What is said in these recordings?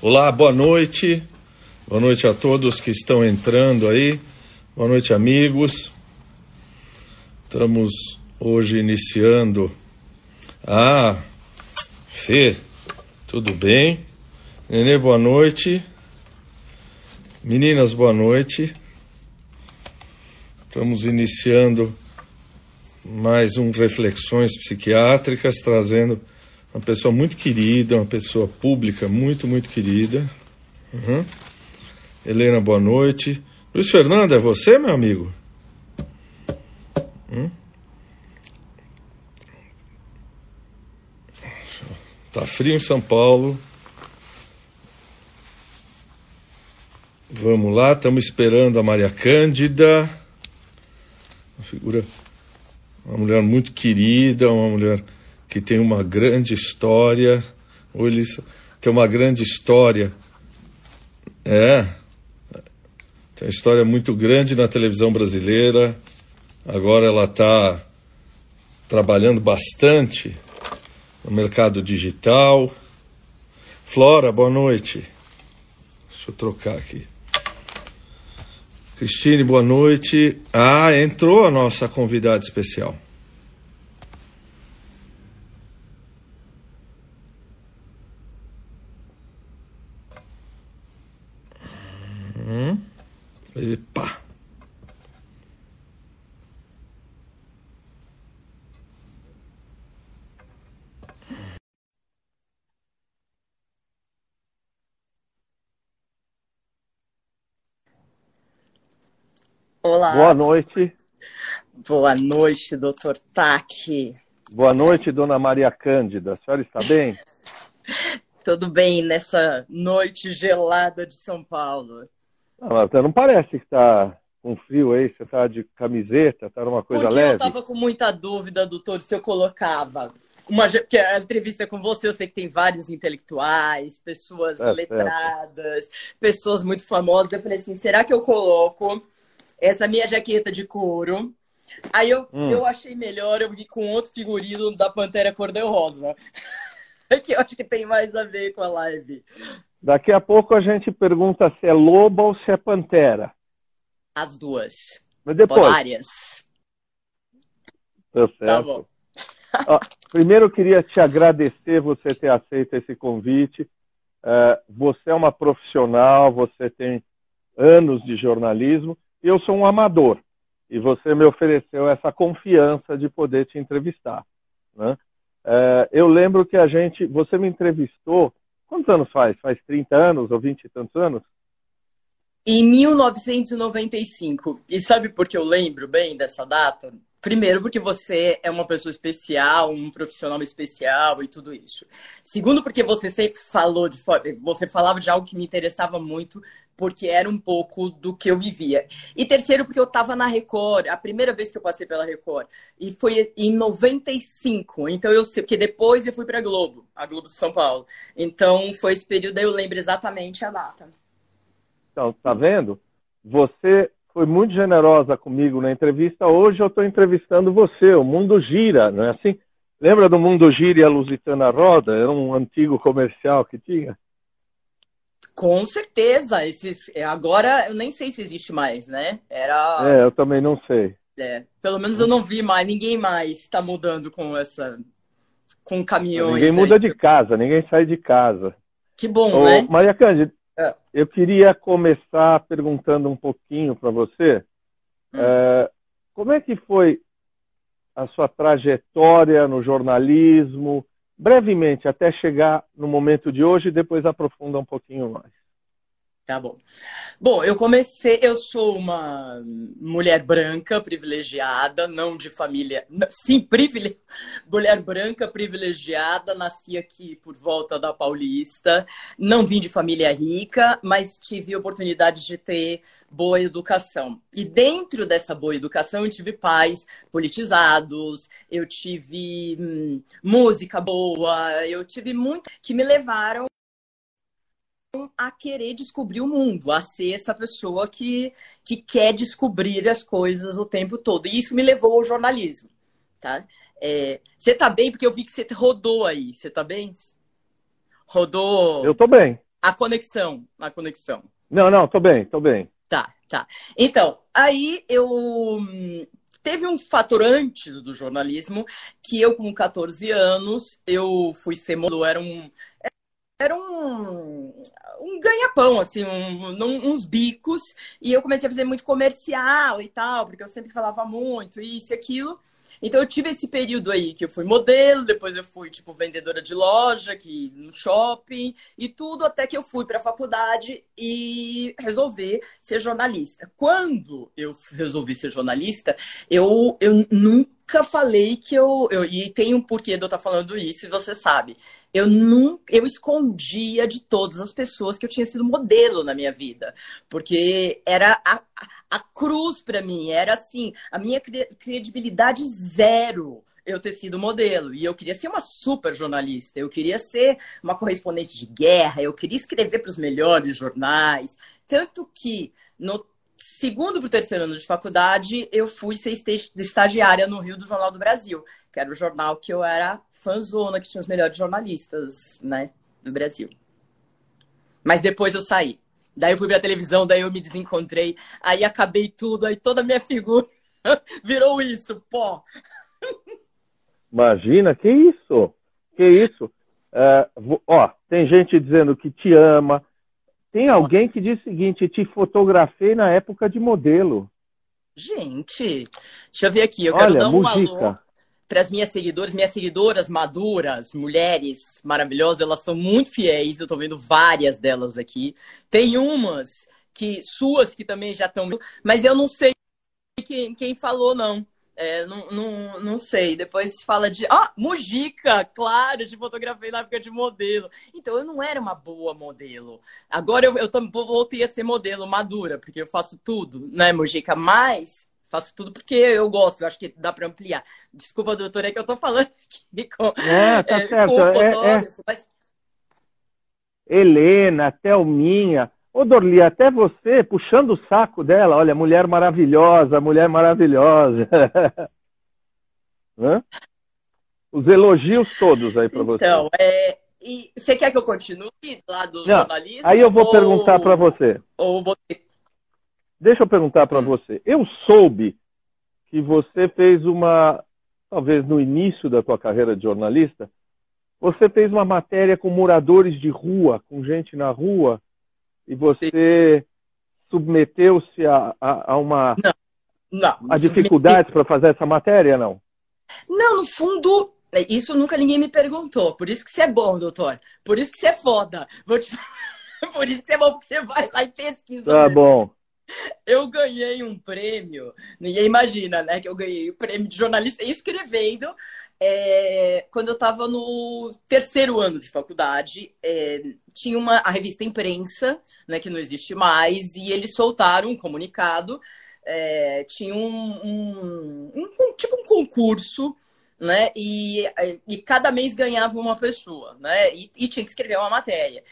Olá, boa noite. Boa noite a todos que estão entrando aí. Boa noite, amigos. Estamos hoje iniciando. Ah, Fê, tudo bem? Nenê, boa noite. Meninas, boa noite. Estamos iniciando mais um Reflexões Psiquiátricas, trazendo uma pessoa muito querida, uma pessoa pública muito, muito querida. Uhum. Helena, boa noite. Luiz Fernando, é você, meu amigo? Hum? Tá frio em São Paulo. Vamos lá, estamos esperando a Maria Cândida. Uma figura, uma mulher muito querida, uma mulher que tem uma grande história. Ou eles tem uma grande história. É. Tem uma história muito grande na televisão brasileira. Agora ela está trabalhando bastante no mercado digital. Flora, boa noite. Deixa eu trocar aqui. Cristine, boa noite. Ah, entrou a nossa convidada especial. Hum. Epa. Olá. Boa noite. Boa noite, doutor Taki. Boa noite, dona Maria Cândida. A senhora está bem? Tudo bem nessa noite gelada de São Paulo? Não, não parece que está com frio aí. Você está de camiseta, está numa coisa Porque leve? eu estava com muita dúvida, doutor, se eu colocava uma porque a entrevista com você eu sei que tem vários intelectuais, pessoas É, letradas, pessoas muito famosas. Eu falei assim, será que eu coloco essa minha jaqueta de couro? Aí eu, Hum. eu achei melhor eu ir com outro figurino da Pantera Cor-de-Rosa. que eu acho que tem mais a ver com a live. Daqui a pouco a gente pergunta se é loba ou se é pantera. As duas. Mas depois. Polárias. Tá certo. Tá bom. Ó, primeiro eu queria te agradecer você ter aceito esse convite. É, você é uma profissional, você tem anos de jornalismo e eu sou um amador. E você me ofereceu essa confiança de poder te entrevistar. Né? É, eu lembro que a gente, você me entrevistou, quantos anos faz? Faz 30 anos ou 20 e tantos anos? Em 1995. E sabe por que eu lembro bem dessa data? Primeiro, porque você é uma pessoa especial, um profissional especial e tudo isso. Segundo, porque você sempre falou de você falava de algo que me interessava muito, porque era um pouco do que eu vivia. E terceiro, porque eu estava na Record, a primeira vez que eu passei pela Record, e foi em 95. Então eu sei, porque depois eu fui para a Globo, a Globo de São Paulo. Então foi esse período eu lembro exatamente a data. Então, tá vendo? Você foi muito generosa comigo na entrevista. Hoje eu estou entrevistando você. O mundo gira, não é assim? Lembra do Mundo Gira e a Lusitana Roda? Era um antigo comercial que tinha. Com certeza. Esses, é, agora eu nem sei se existe mais, né? Era. É, eu também não sei. é, pelo menos eu não vi mais, ninguém mais está mudando com essa. Com caminhões. Ninguém aí. muda de casa, ninguém sai de casa. Que bom, Ô, né? Maria Cândida, É. eu queria começar perguntando um pouquinho para você. Hum. é, como é que foi a sua trajetória no jornalismo? Brevemente, até chegar no momento de hoje e depois aprofunda um pouquinho mais. Tá bom. Bom, eu comecei. Eu sou uma mulher branca privilegiada, não de família. Sim, privile... mulher branca privilegiada. Nasci aqui por volta da Paulista. Não vim de família rica, mas tive oportunidade de ter boa educação. E dentro dessa boa educação, eu tive pais politizados, eu tive hum, música boa, eu tive muito que me levaram a querer descobrir o mundo, a ser essa pessoa que, que quer descobrir as coisas o tempo todo. E isso me levou ao jornalismo, tá? É, você tá bem? Porque eu vi que você rodou aí. Você tá bem? Rodou. Eu tô bem. A conexão, a conexão. Não, não, tô bem, tô bem. Tá, tá. Então, aí eu teve um fator antes do jornalismo que eu com 14 anos eu fui ser modelo, era um era um, um ganha-pão, assim, um, uns bicos, e eu comecei a fazer muito comercial e tal, porque eu sempre falava muito, isso e aquilo. Então eu tive esse período aí que eu fui modelo, depois eu fui tipo vendedora de loja, que no shopping e tudo até que eu fui para a faculdade e resolvi ser jornalista. Quando eu resolvi ser jornalista, eu, eu nunca falei que eu, eu e tem um porquê de eu estar falando isso, e você sabe eu nunca eu escondia de todas as pessoas que eu tinha sido modelo na minha vida, porque era a, a cruz para mim, era assim, a minha credibilidade zero eu ter sido modelo. E eu queria ser uma super jornalista, eu queria ser uma correspondente de guerra, eu queria escrever para os melhores jornais. Tanto que no segundo para o terceiro ano de faculdade, eu fui ser estagiária no Rio do Jornal do Brasil, que era o jornal que eu era fãzona, que tinha os melhores jornalistas, né, do Brasil. Mas depois eu saí. Daí eu fui pra televisão, daí eu me desencontrei, aí acabei tudo, aí toda a minha figura virou isso, pó. Imagina, que isso? Que isso? É, ó, tem gente dizendo que te ama. Tem alguém que diz o seguinte: te fotografei na época de modelo. Gente, deixa eu ver aqui. Eu Olha, quero dar um alô para as minhas seguidoras, minhas seguidoras maduras, mulheres maravilhosas, elas são muito fiéis, eu estou vendo várias delas aqui. Tem umas que suas que também já estão, mas eu não sei quem, quem falou, não. É, não, não, não sei. Depois fala de. Ah, Mujica, claro, de fotografei na época de modelo. Então eu não era uma boa modelo. Agora eu, eu voltei a ser modelo madura, porque eu faço tudo, né, Mujica? Mas Faço tudo porque eu gosto, eu acho que dá para ampliar. Desculpa, doutor, é que eu estou falando aqui com, é, tá é, certo. com o é, é. fotógrafo, é, mas... Helena, Thelminha, ô Dorli, até você puxando o saco dela, olha, mulher maravilhosa, mulher maravilhosa. Os elogios todos aí para você. Então, é, e você quer que eu continue lá do Não, jornalismo? Aí eu vou ou, perguntar para você. Ou vou Deixa eu perguntar para você. Eu soube que você fez uma, talvez no início da tua carreira de jornalista, você fez uma matéria com moradores de rua, com gente na rua, e você submeteu-se a, a, a, uma não, não, a dificuldades para fazer essa matéria, não? Não, no fundo, isso nunca ninguém me perguntou. Por isso que você é bom, doutor. Por isso que você é foda. Vou te... Por isso que você é bom, porque você vai lá e pesquisa. Tá bom. Eu ganhei um prêmio, ninguém imagina, né? Que eu ganhei o prêmio de jornalista escrevendo é, quando eu estava no terceiro ano de faculdade, é, tinha uma, a revista Imprensa, né, que não existe mais, e eles soltaram um comunicado. É, tinha um, um, um, tipo um concurso, né? E, e cada mês ganhava uma pessoa, né? E, e tinha que escrever uma matéria.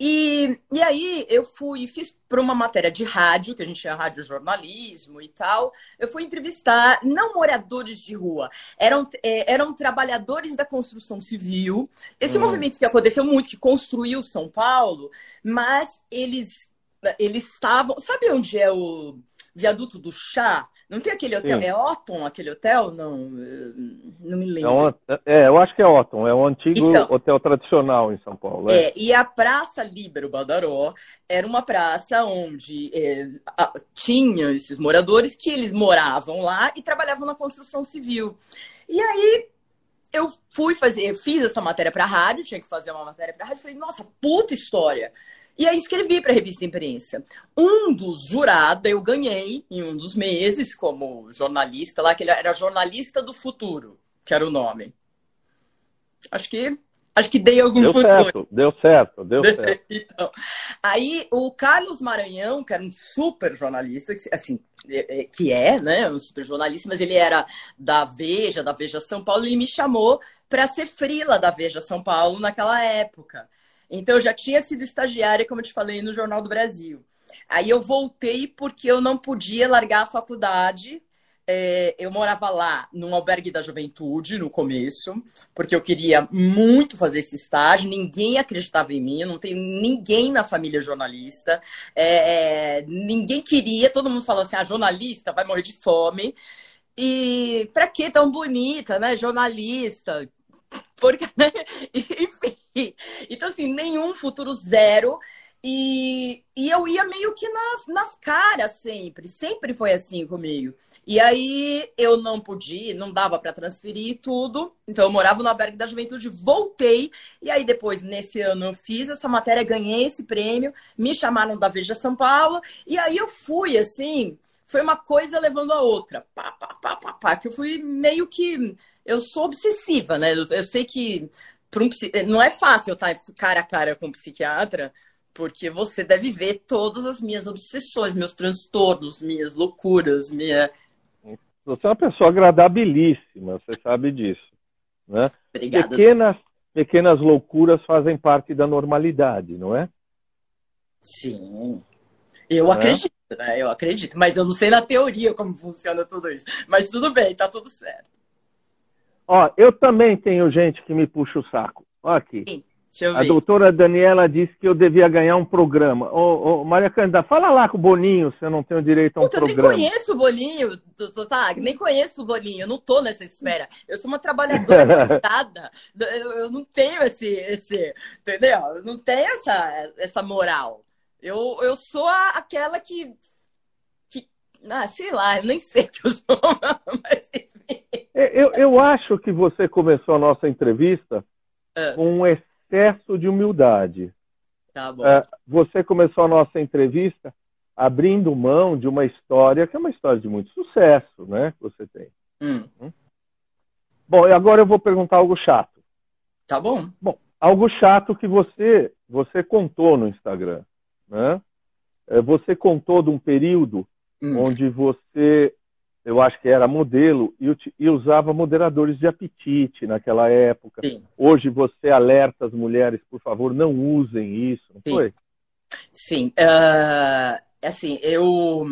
E, e aí eu fui, fiz para uma matéria de rádio, que a gente tinha rádio jornalismo e tal. Eu fui entrevistar não moradores de rua, eram, é, eram trabalhadores da construção civil. Esse hum. movimento que aconteceu muito, que construiu São Paulo, mas eles eles estavam. Sabe onde é o viaduto do chá? Não tem aquele hotel? Sim. É Otton aquele hotel? Não, não me lembro. É, é, eu acho que é Otton, é o antigo então, hotel tradicional em São Paulo. É. é, e a Praça Líbero Badaró era uma praça onde é, tinha esses moradores que eles moravam lá e trabalhavam na construção civil. E aí eu fui fazer, fiz essa matéria para a rádio, tinha que fazer uma matéria para a rádio, falei, nossa, puta história. E aí escrevi para a revista Imprensa. Um dos jurados eu ganhei em um dos meses como jornalista lá, que ele era jornalista do futuro, que era o nome. Acho que acho que dei algum deu futuro. Certo, deu certo, deu certo. então, aí o Carlos Maranhão, que era um super jornalista, assim, é, é, que é, né, um super jornalista, mas ele era da Veja, da Veja São Paulo, e me chamou para ser frila da Veja São Paulo naquela época. Então, eu já tinha sido estagiária, como eu te falei, no Jornal do Brasil. Aí eu voltei porque eu não podia largar a faculdade é, eu morava lá num albergue da juventude no começo, porque eu queria muito fazer esse estágio, ninguém acreditava em mim, eu não tenho ninguém na família jornalista, é, é ninguém queria, todo mundo falou assim: ah, jornalista vai morrer de fome. E pra que tão bonita, né? Jornalista. Porque, né? Enfim. Então, assim, nenhum futuro zero. E, e eu ia meio que nas, nas caras sempre. Sempre foi assim comigo. E aí eu não podia, não dava para transferir tudo. Então eu morava no albergue da juventude, voltei. E aí depois, nesse ano, eu fiz essa matéria, ganhei esse prêmio, me chamaram da Veja São Paulo. E aí eu fui, assim, foi uma coisa levando a outra. Pá, pá, pá, pá, pá, que eu fui meio que. Eu sou obsessiva, né? Eu, eu sei que um, não é fácil eu estar cara a cara com um psiquiatra, porque você deve ver todas as minhas obsessões, meus transtornos, minhas loucuras, minha você é uma pessoa agradabilíssima, você sabe disso. Né? Obrigada. Pequenas, pequenas loucuras fazem parte da normalidade, não é? Sim. Eu é? acredito, né? Eu acredito. Mas eu não sei na teoria como funciona tudo isso. Mas tudo bem, tá tudo certo. Ó, eu também tenho gente que me puxa o saco. Ó aqui. Sim. A doutora Daniela disse que eu devia ganhar um programa. Ô, ô, Maria Cândida, fala lá com o Boninho se eu não tenho direito a um Puta, programa. Eu nem conheço o Boninho, tá? nem conheço o Boninho, eu não tô nessa esfera. Eu sou uma trabalhadora limitada. eu não tenho esse, esse, entendeu? Eu não tenho essa, essa moral. Eu, eu sou a, aquela que, que, ah, sei lá, eu nem sei que eu sou, mas enfim. Eu, eu acho que você começou a nossa entrevista ah. com um excesso de humildade. Tá bom. É, você começou a nossa entrevista abrindo mão de uma história que é uma história de muito sucesso, né? Que você tem. Hum. hum? Bom, e agora eu vou perguntar algo chato. Tá bom. Bom, algo chato que você você contou no Instagram, né? É, você contou de um período hum. onde você eu acho que era modelo, e, usava moderadores de apetite naquela época. Sim. Hoje você alerta as mulheres, por favor, não usem isso, não Sim. foi? Sim. Uh, assim, eu,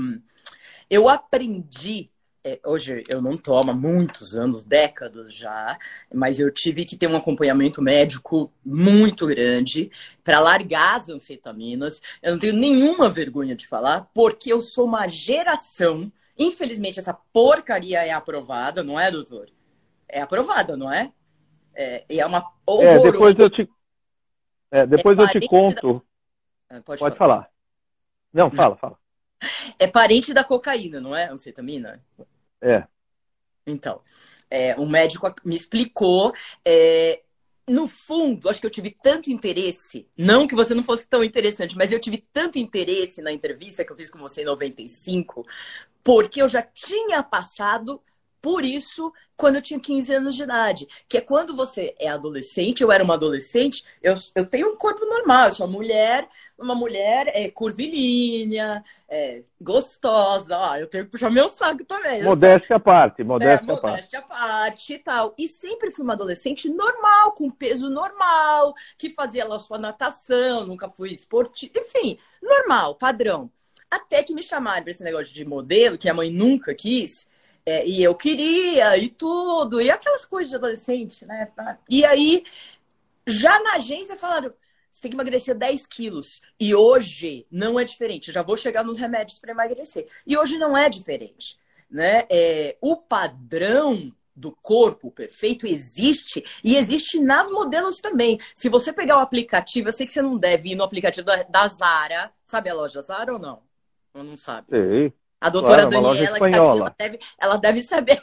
eu aprendi. É, hoje eu não tomo há muitos anos, décadas já, mas eu tive que ter um acompanhamento médico muito grande para largar as anfetaminas. Eu não tenho nenhuma vergonha de falar, porque eu sou uma geração Infelizmente, essa porcaria é aprovada, não é, doutor? É aprovada, não é? É, é uma É, depois eu te, é, depois é eu te conto. Da... Ah, pode, pode falar. falar. Não, fala, fala. É parente da cocaína, não é? Anfetamina? É. Então, é, um médico me explicou. É, no fundo, acho que eu tive tanto interesse, não que você não fosse tão interessante, mas eu tive tanto interesse na entrevista que eu fiz com você em 95, porque eu já tinha passado por isso quando eu tinha 15 anos de idade. Que é quando você é adolescente, eu era uma adolescente, eu, eu tenho um corpo normal, eu sou uma mulher, uma mulher é, curvilínea, é, gostosa, ó, eu tenho que puxar meu saco também. Modéstia à parte, modéstia, é, modéstia à parte e tal. E sempre fui uma adolescente normal, com peso normal, que fazia lá sua natação, nunca fui esportiva, enfim, normal, padrão. Até que me chamaram para esse negócio de modelo, que a mãe nunca quis, é, e eu queria, e tudo, e aquelas coisas de adolescente, né? E aí, já na agência falaram, você tem que emagrecer 10 quilos. E hoje não é diferente. Já vou chegar nos remédios para emagrecer. E hoje não é diferente. Né? É, o padrão do corpo perfeito existe e existe nas modelos também. Se você pegar o aplicativo, eu sei que você não deve ir no aplicativo da, da Zara. Sabe a loja Zara ou não? Ou não sabe? Sei. A doutora claro, Daniela, que tá aqui, ela deve, ela deve saber.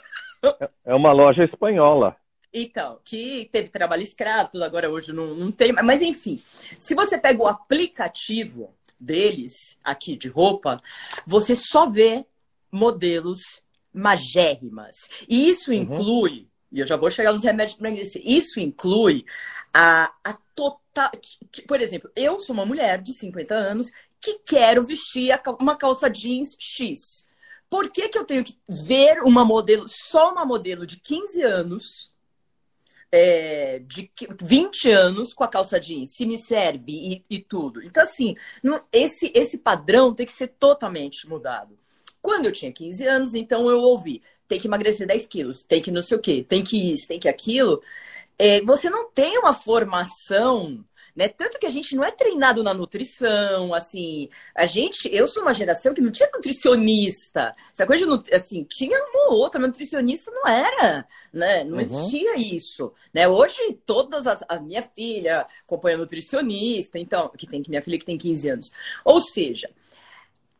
É, é uma loja espanhola. Então, que teve trabalho escravo, tudo agora hoje não, não tem. Mas enfim, se você pega o aplicativo deles aqui de roupa, você só vê modelos magérrimas. E isso uhum. inclui, e eu já vou chegar nos remédios para emagrecer, isso inclui a, a total. Por exemplo, eu sou uma mulher de 50 anos que quero vestir uma calça jeans X. Por que, que eu tenho que ver uma modelo, só uma modelo de 15 anos, é, de 20 anos com a calça jeans, se me serve e, e tudo? Então, assim, esse, esse padrão tem que ser totalmente mudado. Quando eu tinha 15 anos, então eu ouvi: tem que emagrecer 10 quilos, tem que não sei o quê, tem que isso, tem que aquilo. É, você não tem uma formação né? Tanto que a gente não é treinado na nutrição, assim, a gente, eu sou uma geração que não tinha nutricionista, essa coisa de, assim, tinha uma ou outra, nutricionista não era, né? Não uhum. existia isso, né? Hoje todas as, a minha filha acompanha nutricionista, então, que tem que minha filha que tem 15 anos. Ou seja,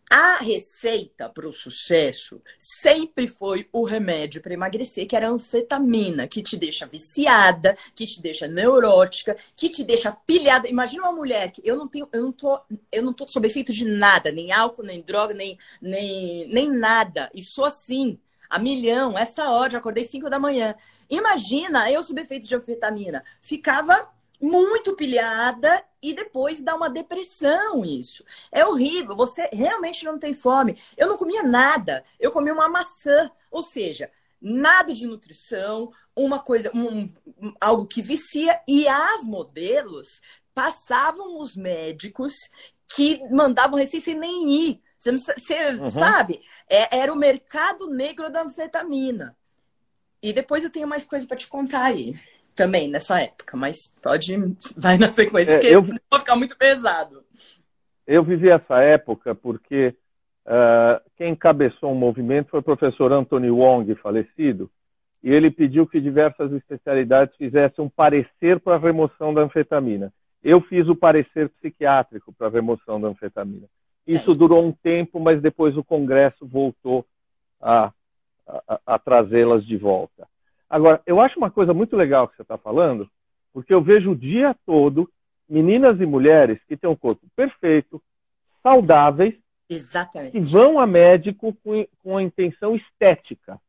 a receita para o sucesso sempre foi o remédio para emagrecer, que era a anfetamina, que te deixa viciada, que te deixa neurótica, que te deixa pilhada. Imagina uma mulher que eu não tenho, eu não tô, eu não tô sob efeito de nada, nem álcool, nem droga, nem, nem, nem nada. E sou assim, a milhão, essa hora, já acordei 5 da manhã. Imagina eu sob efeito de anfetamina. Ficava muito pilhada e depois dá uma depressão isso. É horrível, você realmente não tem fome. Eu não comia nada, eu comi uma maçã, ou seja, nada de nutrição, uma coisa, um, algo que vicia e as modelos passavam os médicos que mandavam receita sem nem ir. Você, você uhum. sabe? É, era o mercado negro da anfetamina. E depois eu tenho mais coisa para te contar aí também nessa época, mas pode vai na sequência, é, porque eu, vou ficar muito pesado. Eu vivi essa época porque uh, quem encabeçou o um movimento foi o professor Anthony Wong, falecido, e ele pediu que diversas especialidades fizessem um parecer para a remoção da anfetamina. Eu fiz o parecer psiquiátrico para a remoção da anfetamina. Isso é. durou um tempo, mas depois o Congresso voltou a, a, a trazê-las de volta. Agora, eu acho uma coisa muito legal que você está falando, porque eu vejo o dia todo meninas e mulheres que têm um corpo perfeito, saudáveis, Exatamente. que vão a médico com, com a intenção estética.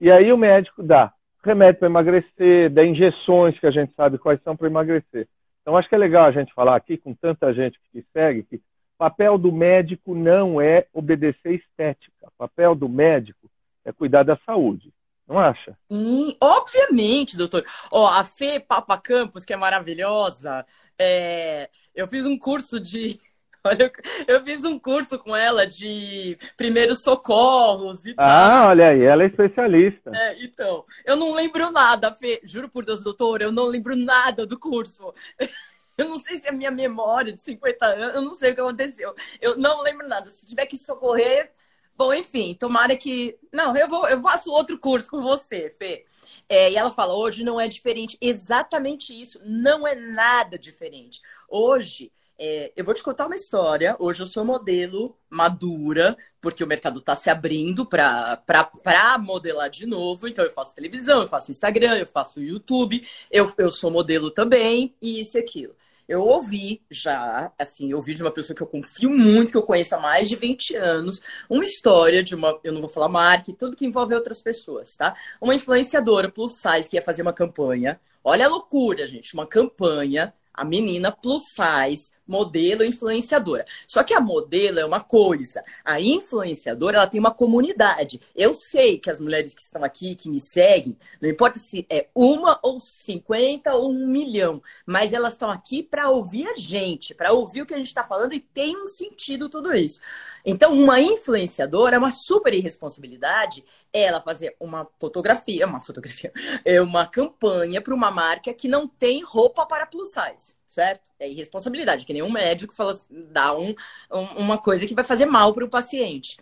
E aí o médico dá remédio para emagrecer, dá injeções que a gente sabe quais são para emagrecer. Então acho que é legal a gente falar aqui com tanta gente que segue que o papel do médico não é obedecer estética. O papel do médico é cuidar da saúde. Não acha? Sim, obviamente, doutor. Ó, a Fê Papa Campos, que é maravilhosa, é... eu fiz um curso de. Olha, eu fiz um curso com ela de primeiros socorros e ah, tal. Ah, olha aí, ela é especialista. É, então, eu não lembro nada, Fê. Juro por Deus, doutor, eu não lembro nada do curso. Eu não sei se é a minha memória de 50 anos, eu não sei o que aconteceu. Eu não lembro nada. Se tiver que socorrer, Bom, enfim, tomara que. Não, eu vou, eu faço outro curso com você, Fê. É, e ela fala: hoje não é diferente. Exatamente isso. Não é nada diferente. Hoje, é, eu vou te contar uma história. Hoje eu sou modelo madura, porque o mercado está se abrindo para modelar de novo. Então eu faço televisão, eu faço Instagram, eu faço YouTube, eu, eu sou modelo também, e isso e aquilo. Eu ouvi já, assim, eu ouvi de uma pessoa que eu confio muito, que eu conheço há mais de 20 anos, uma história de uma, eu não vou falar marca, tudo que envolve outras pessoas, tá? Uma influenciadora plus size que ia fazer uma campanha. Olha a loucura, gente, uma campanha a menina plus size, modelo influenciadora. Só que a modelo é uma coisa, a influenciadora ela tem uma comunidade. Eu sei que as mulheres que estão aqui, que me seguem, não importa se é uma ou cinquenta ou um milhão, mas elas estão aqui para ouvir a gente, para ouvir o que a gente está falando e tem um sentido tudo isso. Então, uma influenciadora é uma super irresponsabilidade ela fazer uma fotografia, uma fotografia, é uma campanha para uma marca que não tem roupa para plus size, certo? É irresponsabilidade, que nenhum médico fala, dá um, um uma coisa que vai fazer mal para o paciente.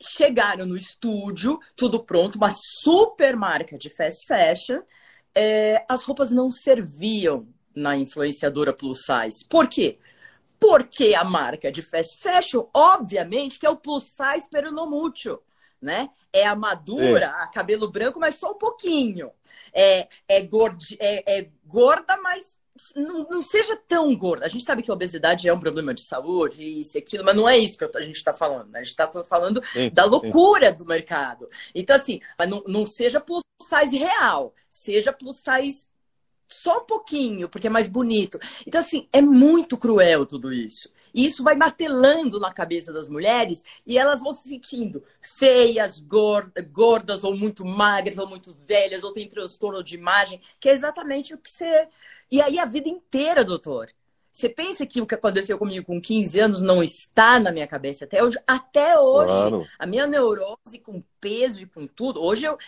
Chegaram no estúdio, tudo pronto, uma super marca de fast fashion. É, as roupas não serviam na influenciadora plus size. Por quê? Porque a marca de fast fashion, obviamente, que é o plus size peronomútil né? É a madura, é. cabelo branco, mas só um pouquinho. É, é, gordi, é, é gorda, mas não, não, seja tão gorda. A gente sabe que a obesidade é um problema de saúde, isso e aquilo, mas não é isso que a gente está falando. Né? A gente está falando sim, da loucura sim. do mercado. Então, assim, não, não seja plus size real, seja plus size só um pouquinho, porque é mais bonito. Então, assim, é muito cruel tudo isso. E isso vai martelando na cabeça das mulheres e elas vão se sentindo feias, gordas, ou muito magras, ou muito velhas, ou tem transtorno de imagem, que é exatamente o que você. E aí a vida inteira, doutor. Você pensa que o que aconteceu comigo com 15 anos não está na minha cabeça até hoje? Até hoje. Claro. A minha neurose com peso e com tudo. Hoje eu,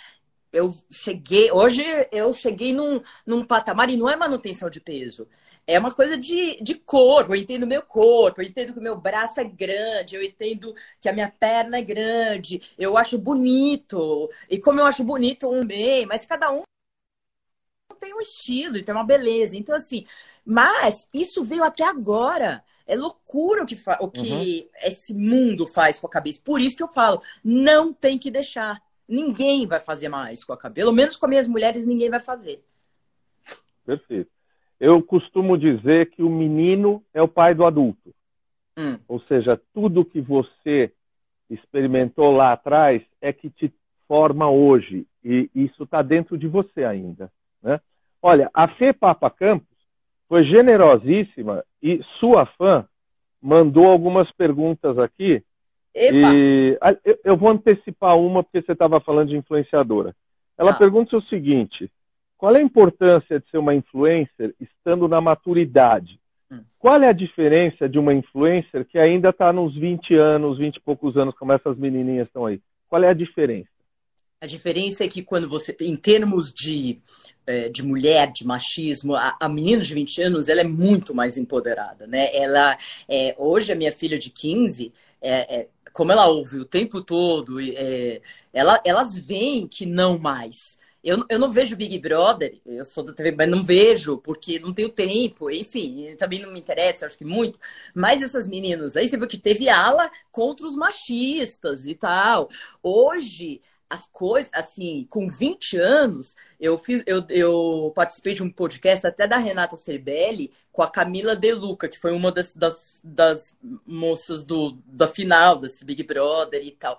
eu cheguei, hoje eu cheguei num, num patamar e não é manutenção de peso. É uma coisa de, de corpo, eu entendo meu corpo, eu entendo que o meu braço é grande, eu entendo que a minha perna é grande, eu acho bonito. E como eu acho bonito um bem, mas cada um tem um estilo e tem uma beleza. Então, assim, mas isso veio até agora. É loucura o que, o que uhum. esse mundo faz com a cabeça. Por isso que eu falo, não tem que deixar. Ninguém vai fazer mais com a cabeça. Pelo menos com as minhas mulheres, ninguém vai fazer. Perfeito. Eu costumo dizer que o menino é o pai do adulto. Hum. Ou seja, tudo que você experimentou lá atrás é que te forma hoje. E isso está dentro de você ainda. Né? Olha, a Fê Papa Campos foi generosíssima e sua fã mandou algumas perguntas aqui Epa. E eu vou antecipar uma porque você estava falando de influenciadora. Ela ah. pergunta o seguinte: qual é a importância de ser uma influencer estando na maturidade? Hum. Qual é a diferença de uma influencer que ainda está nos 20 anos, 20 e poucos anos, como essas menininhas estão aí? Qual é a diferença? A diferença é que quando você, em termos de, é, de mulher, de machismo, a, a, menina de 20 anos, ela é muito mais empoderada, né? Ela, é, hoje a minha filha de 15, é, é como ela ouve o tempo todo, é, ela, elas veem que não mais. Eu, eu não vejo Big Brother, eu sou da TV, mas não vejo, porque não tenho tempo, enfim, também não me interessa, acho que muito. Mas essas meninas aí, você viu que teve ala contra os machistas e tal. Hoje, as coisas, assim, com 20 anos, eu fiz, eu, eu participei de um podcast até da Renata Cerbelli com a Camila De Luca, que foi uma das, das, das moças do, da final desse Big Brother e tal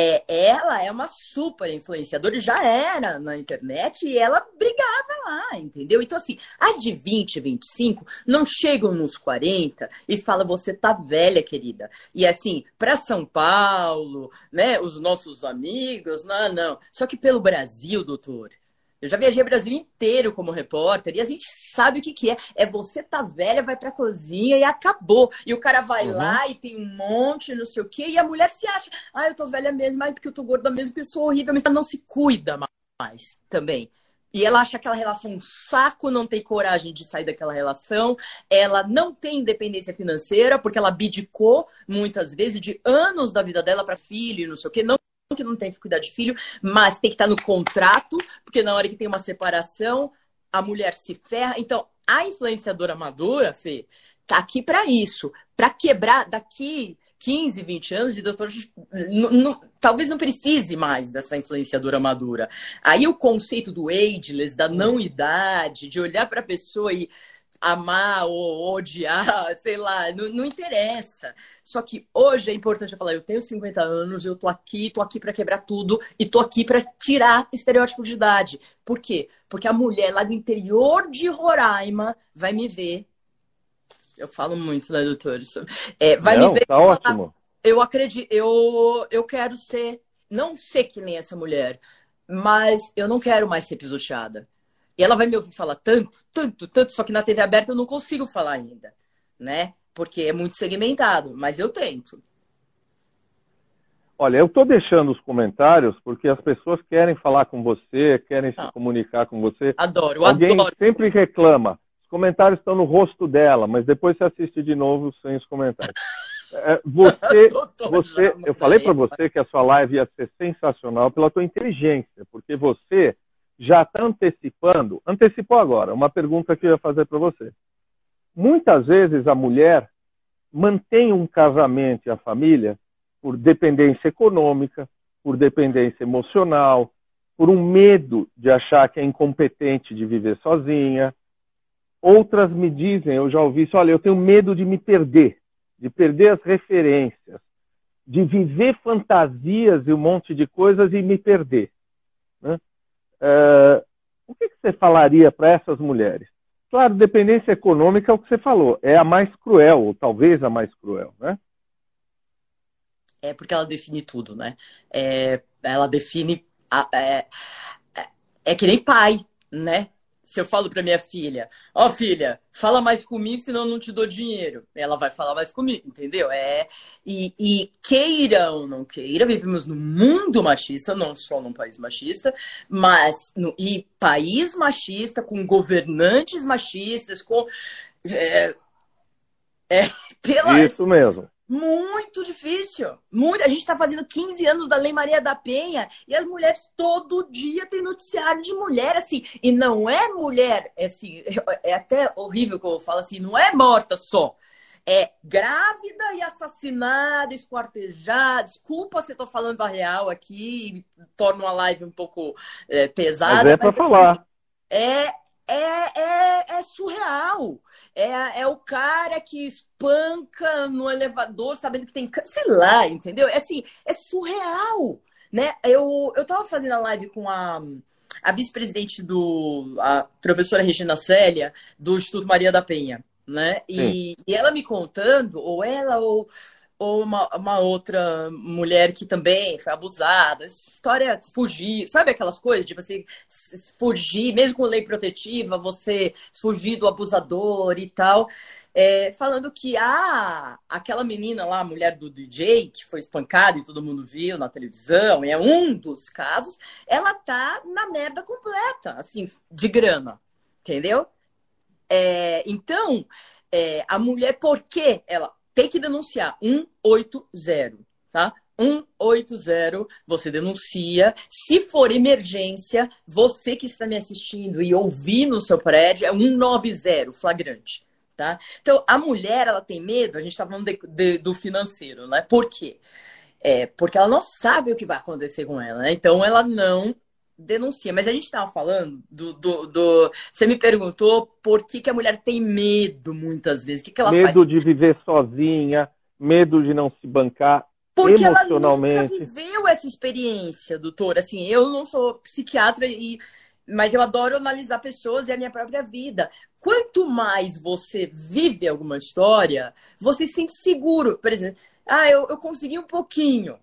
é, ela é uma super influenciadora e já era na internet e ela brigava lá, entendeu? Então, assim, as de 20, 25 não chegam nos 40 e fala você tá velha, querida. E assim, para São Paulo, né, os nossos amigos, não, não. Só que pelo Brasil, doutor, eu já viajei o Brasil inteiro como repórter e a gente sabe o que, que é. É você tá velha, vai pra cozinha e acabou. E o cara vai uhum. lá e tem um monte, não sei o quê, e a mulher se acha, ah, eu tô velha mesmo, ah, porque eu tô gorda mesmo, pessoa horrível, mas ela não se cuida mais também. E ela acha aquela relação um saco, não tem coragem de sair daquela relação. Ela não tem independência financeira, porque ela abdicou muitas vezes de anos da vida dela para filho, não sei o quê. Não que não tem que cuidar de filho, mas tem que estar no contrato, porque na hora que tem uma separação, a mulher se ferra. Então, a influenciadora madura, Fê, tá aqui para isso, para quebrar daqui 15, 20 anos de doutor, talvez não precise mais dessa influenciadora madura. Aí o conceito do ageless, da não idade, de olhar para a pessoa e amar ou odiar, sei lá, não, não, interessa. Só que hoje é importante eu falar, eu tenho 50 anos, eu tô aqui, tô aqui para quebrar tudo e tô aqui para tirar estereótipo de idade. Por quê? Porque a mulher lá do interior de Roraima vai me ver. Eu falo muito, né, doutor? É, vai não, me ver. Tá ótimo. Eu acredito, eu, eu quero ser, não ser que nem essa mulher, mas eu não quero mais ser pisoteada. E ela vai me ouvir falar tanto, tanto, tanto, só que na TV aberta eu não consigo falar ainda, né? Porque é muito segmentado, mas eu tento. Olha, eu estou deixando os comentários porque as pessoas querem falar com você, querem se ah. comunicar com você. Adoro, Alguém adoro. sempre reclama. Os comentários estão no rosto dela, mas depois você assiste de novo sem os comentários. É, você, você, eu falei para você que a sua live ia ser sensacional pela tua inteligência, porque você já está antecipando, antecipou agora, uma pergunta que eu ia fazer para você. Muitas vezes a mulher mantém um casamento e a família por dependência econômica, por dependência emocional, por um medo de achar que é incompetente de viver sozinha. Outras me dizem, eu já ouvi isso, olha, eu tenho medo de me perder, de perder as referências, de viver fantasias e um monte de coisas e me perder. Uh, o que, que você falaria para essas mulheres? Claro, dependência econômica é o que você falou, é a mais cruel, ou talvez a mais cruel, né? É porque ela define tudo, né? É, ela define. A, é, é, é que nem pai, né? Se eu falo para minha filha, ó oh, filha, fala mais comigo, senão eu não te dou dinheiro. Ela vai falar mais comigo, entendeu? É e, e queira ou não queira, vivemos num mundo machista, não só num país machista, mas no, e país machista com governantes machistas, com é, é, Isso mesmo. Muito difícil. Muito. A gente está fazendo 15 anos da Lei Maria da Penha e as mulheres todo dia têm noticiário de mulher, assim. E não é mulher, é, assim, é até horrível que eu falo assim, não é morta só. É grávida e assassinada, esquartejada. Desculpa se eu tô falando a real aqui, torna uma live um pouco é, pesada. Mas é para falar. Assim, é, é, é, é surreal. É, é o cara que espanca no elevador sabendo que tem sei lá, entendeu? É assim, é surreal, né? Eu, eu tava fazendo a live com a, a vice-presidente do a professora Regina Célia do Instituto Maria da Penha, né? E, e ela me contando, ou ela ou ou uma, uma, outra mulher que também foi abusada. História fugir, sabe aquelas coisas de você fugir, mesmo com lei protetiva, você fugir do abusador e tal. É, falando que ah, aquela menina lá, a mulher do DJ, que foi espancada e todo mundo viu na televisão, é um dos casos, ela tá na merda completa, assim, de grana, entendeu? É, então, é, a mulher, por que ela tem que denunciar 180, tá? 180, você denuncia. Se for emergência, você que está me assistindo e ouvir no seu prédio, é 190, flagrante. Tá? Então, a mulher, ela tem medo, a gente está falando de, de, do financeiro, né? Por quê? É, porque ela não sabe o que vai acontecer com ela, né? Então, ela não denuncia. Mas a gente estava falando do, do, do, Você me perguntou por que, que a mulher tem medo muitas vezes. O que, que ela medo faz? de viver sozinha, medo de não se bancar. Porque emocionalmente. ela nunca viveu essa experiência, doutor. Assim, eu não sou psiquiatra e mas eu adoro analisar pessoas e a minha própria vida. Quanto mais você vive alguma história, você se sente seguro. Por exemplo, ah, eu, eu consegui um pouquinho.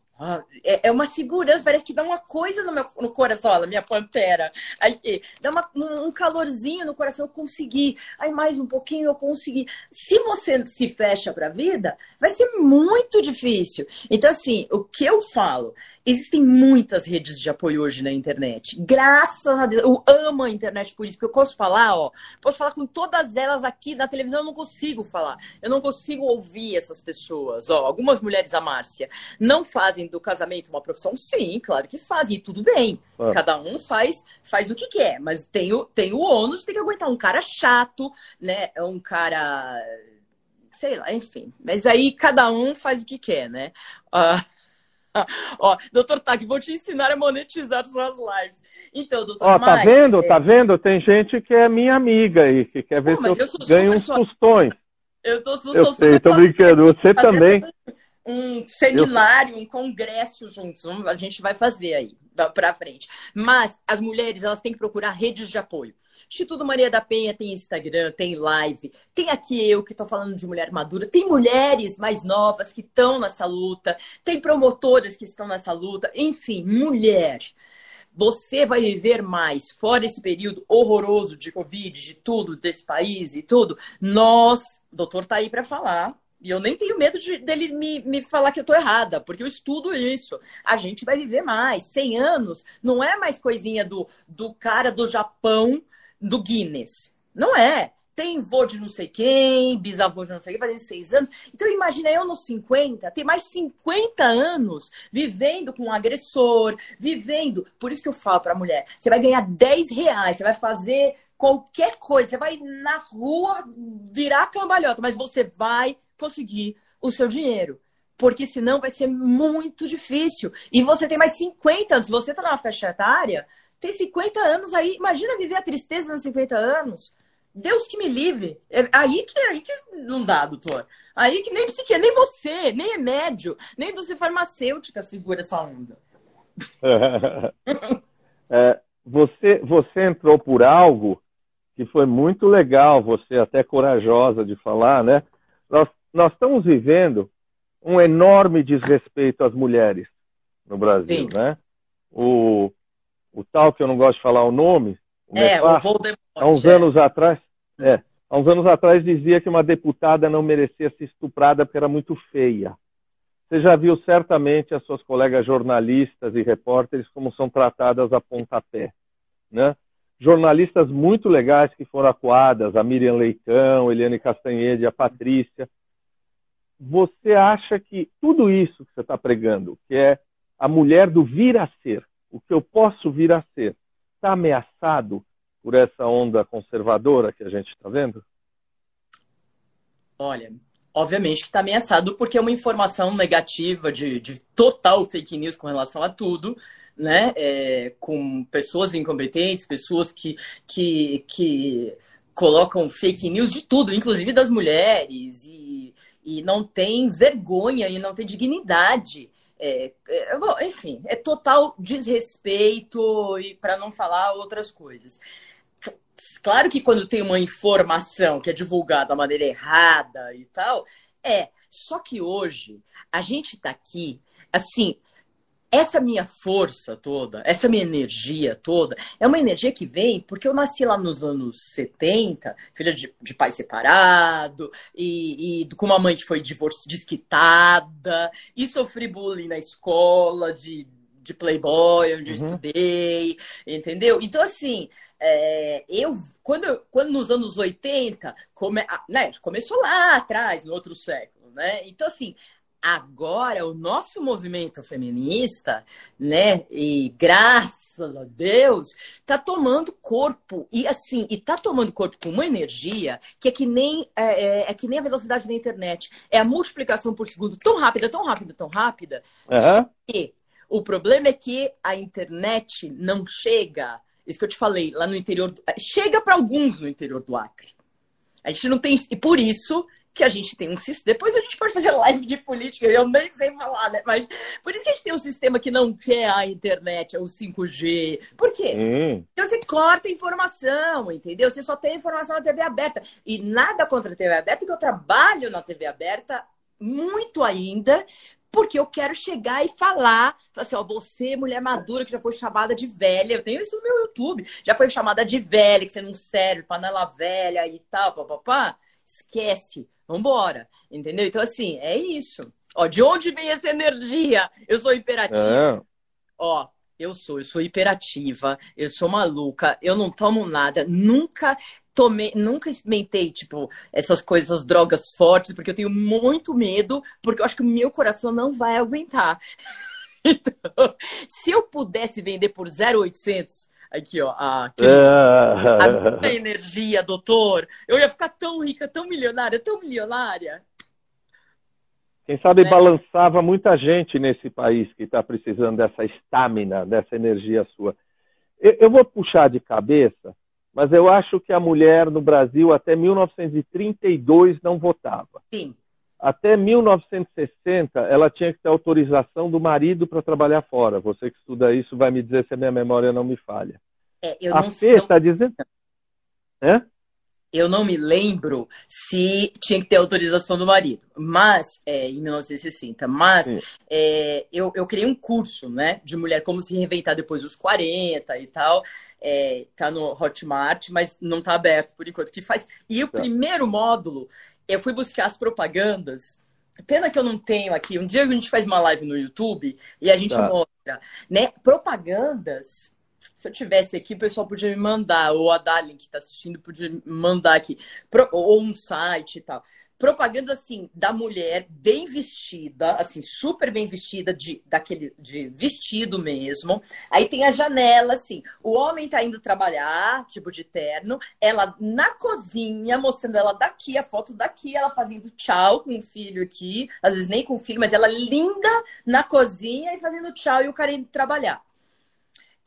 É, é uma segurança, parece que dá uma coisa no meu no coração, olha, minha pantera. Aí dá uma, um calorzinho no coração, eu consegui. Aí mais um pouquinho eu consegui. Se você se fecha para a vida, vai ser muito difícil. Então, assim, o que eu falo? Existem muitas redes de apoio hoje na internet. Graças a Deus, eu amo a internet por isso, porque eu posso falar, ó, posso falar com todas elas aqui na televisão, eu não consigo falar. Eu não consigo ouvir essas pessoas. Ó, algumas mulheres, a Márcia, não fazem fazem do casamento uma profissão? Sim, claro que fazem, e tudo bem. Ah. Cada um faz faz o que quer, mas tem o, tem o ônus de ter que aguentar um cara chato, né? Um cara. Sei lá, enfim. Mas aí cada um faz o que quer, né? Uh, ó, doutor Tag, vou te ensinar a monetizar suas lives. Então, doutor Ó, tá vendo? É... Tá vendo? Tem gente que é minha amiga aí, que quer ver Pô, se eu, eu ganho uns sua... tostões. Eu tô, eu sou sei, tô brincando. Você também um seminário, um congresso juntos. A gente vai fazer aí para frente. Mas as mulheres elas têm que procurar redes de apoio. Instituto Maria da Penha tem Instagram, tem live, tem aqui eu que estou falando de mulher madura, tem mulheres mais novas que estão nessa luta, tem promotoras que estão nessa luta, enfim, mulher. Você vai viver mais fora esse período horroroso de Covid, de tudo, desse país e tudo. Nós, o doutor tá aí para falar, e eu nem tenho medo de, dele me, me falar que eu tô errada, porque eu estudo isso. A gente vai viver mais. 100 anos não é mais coisinha do, do cara do Japão, do Guinness. Não é. Tem vô de não sei quem, bisavô de não sei quem, fazendo seis anos. Então, imagina eu nos 50, ter mais 50 anos vivendo com um agressor, vivendo. Por isso que eu falo pra mulher: você vai ganhar 10 reais, você vai fazer qualquer coisa, você vai na rua virar cambalhota, mas você vai conseguir o seu dinheiro. Porque senão vai ser muito difícil. E você tem mais 50 anos, você tá na faixa etária, tem 50 anos aí, imagina viver a tristeza nos 50 anos. Deus que me livre. É aí que, aí que não dá, doutor. Aí que nem psiquiatra, nem você, nem remédio, nem indústria farmacêutica segura essa onda. é, você, você entrou por algo que foi muito legal, você até corajosa de falar, né? Nós, nós estamos vivendo um enorme desrespeito às mulheres no Brasil, Sim. né? O, o tal que eu não gosto de falar o nome, O é, o Voldemort. Há uns é. anos atrás, é, há uns anos atrás dizia que uma deputada não merecia ser estuprada porque era muito feia. Você já viu certamente as suas colegas jornalistas e repórteres como são tratadas a pontapé, né? Jornalistas muito legais que foram acuadas, a Miriam Leitão, Eliane Castanhede, a Patrícia. Você acha que tudo isso que você está pregando, que é a mulher do vir a ser, o que eu posso vir a ser, está ameaçado por essa onda conservadora que a gente está vendo? Olha, obviamente que está ameaçado porque é uma informação negativa de, de, total fake news com relação a tudo, né? É, com pessoas incompetentes, pessoas que, que, que colocam fake news de tudo, inclusive das mulheres, e, e não tem vergonha e não tem dignidade. É, é, bom, enfim, é total desrespeito e para não falar outras coisas. Claro que quando tem uma informação que é divulgada da maneira errada e tal, é. Só que hoje a gente está aqui, assim, essa minha força toda, essa minha energia toda, é uma energia que vem porque eu nasci lá nos anos 70, filha de, de pai separado, e, e, com uma mãe que foi divorci, desquitada, e sofri bullying na escola de, de playboy, onde uhum. eu estudei, entendeu? Então, assim, é, eu, quando, quando nos anos 80, come, né, começou lá atrás, no outro século, né? Então, assim, agora o nosso movimento feminista, né, e graças a Deus, tá tomando corpo e assim, e tá tomando corpo com uma energia que é que nem é, é, é que nem a velocidade da internet, é a multiplicação por segundo tão rápida, tão rápida, tão rápida. Uhum. E o problema é que a internet não chega isso que eu te falei, lá no interior. Do... Chega para alguns no interior do Acre. A gente não tem. E por isso que a gente tem um sistema. Depois a gente pode fazer live de política, eu nem sei falar, né? Mas por isso que a gente tem um sistema que não quer a internet, o 5G. Por quê? Hum. Porque você corta informação, entendeu? Você só tem informação na TV aberta. E nada contra a TV aberta, porque eu trabalho na TV aberta muito ainda, porque eu quero chegar e falar, assim, ó, você, mulher madura, que já foi chamada de velha, eu tenho isso no meu YouTube, já foi chamada de velha, que você não serve, panela velha e tal, papapá, esquece, vambora, entendeu? Então, assim, é isso. Ó, de onde vem essa energia? Eu sou imperativa. É. Ó, eu sou, eu sou hiperativa, eu sou maluca, eu não tomo nada, nunca tomei, nunca experimentei, tipo, essas coisas, drogas fortes, porque eu tenho muito medo, porque eu acho que o meu coração não vai aguentar. então, se eu pudesse vender por 0,800, aqui, ó, a, a, a energia, doutor, eu ia ficar tão rica, tão milionária, tão milionária. Quem sabe né? balançava muita gente nesse país que está precisando dessa estamina, dessa energia sua. Eu, eu, vou puxar de cabeça, mas eu acho que a mulher no Brasil até 1932 não votava. Sim. Até 1960 ela tinha que ter autorização do marido para trabalhar fora. Você que estuda isso vai me dizer se a minha memória não me falha. É, a Fê está dizendo. É? eu não me lembro se tinha que ter autorização do marido, mas é, em 1960. Mas é, eu, eu criei um curso, né, de mulher como se reinventar depois dos 40 e tal. É, tá no Hotmart, mas não tá aberto por enquanto. Que faz. E o tá. primeiro módulo, eu fui buscar as propagandas. Pena que eu não tenho aqui. Um dia a gente faz uma live no YouTube e a gente tá. mostra, né, propagandas se eu tivesse aqui, o pessoal podia me mandar, ou a Darlene que está assistindo podia me mandar aqui, ou um site e tal. Propagandas assim da mulher bem vestida, assim, super bem vestida, de, daquele de vestido mesmo. Aí tem a janela, assim, o homem tá indo trabalhar, tipo de terno, ela na cozinha, mostrando ela daqui, a foto daqui, ela fazendo tchau com o filho aqui, às vezes nem com o filho, mas ela linda na cozinha e fazendo tchau e o cara indo trabalhar.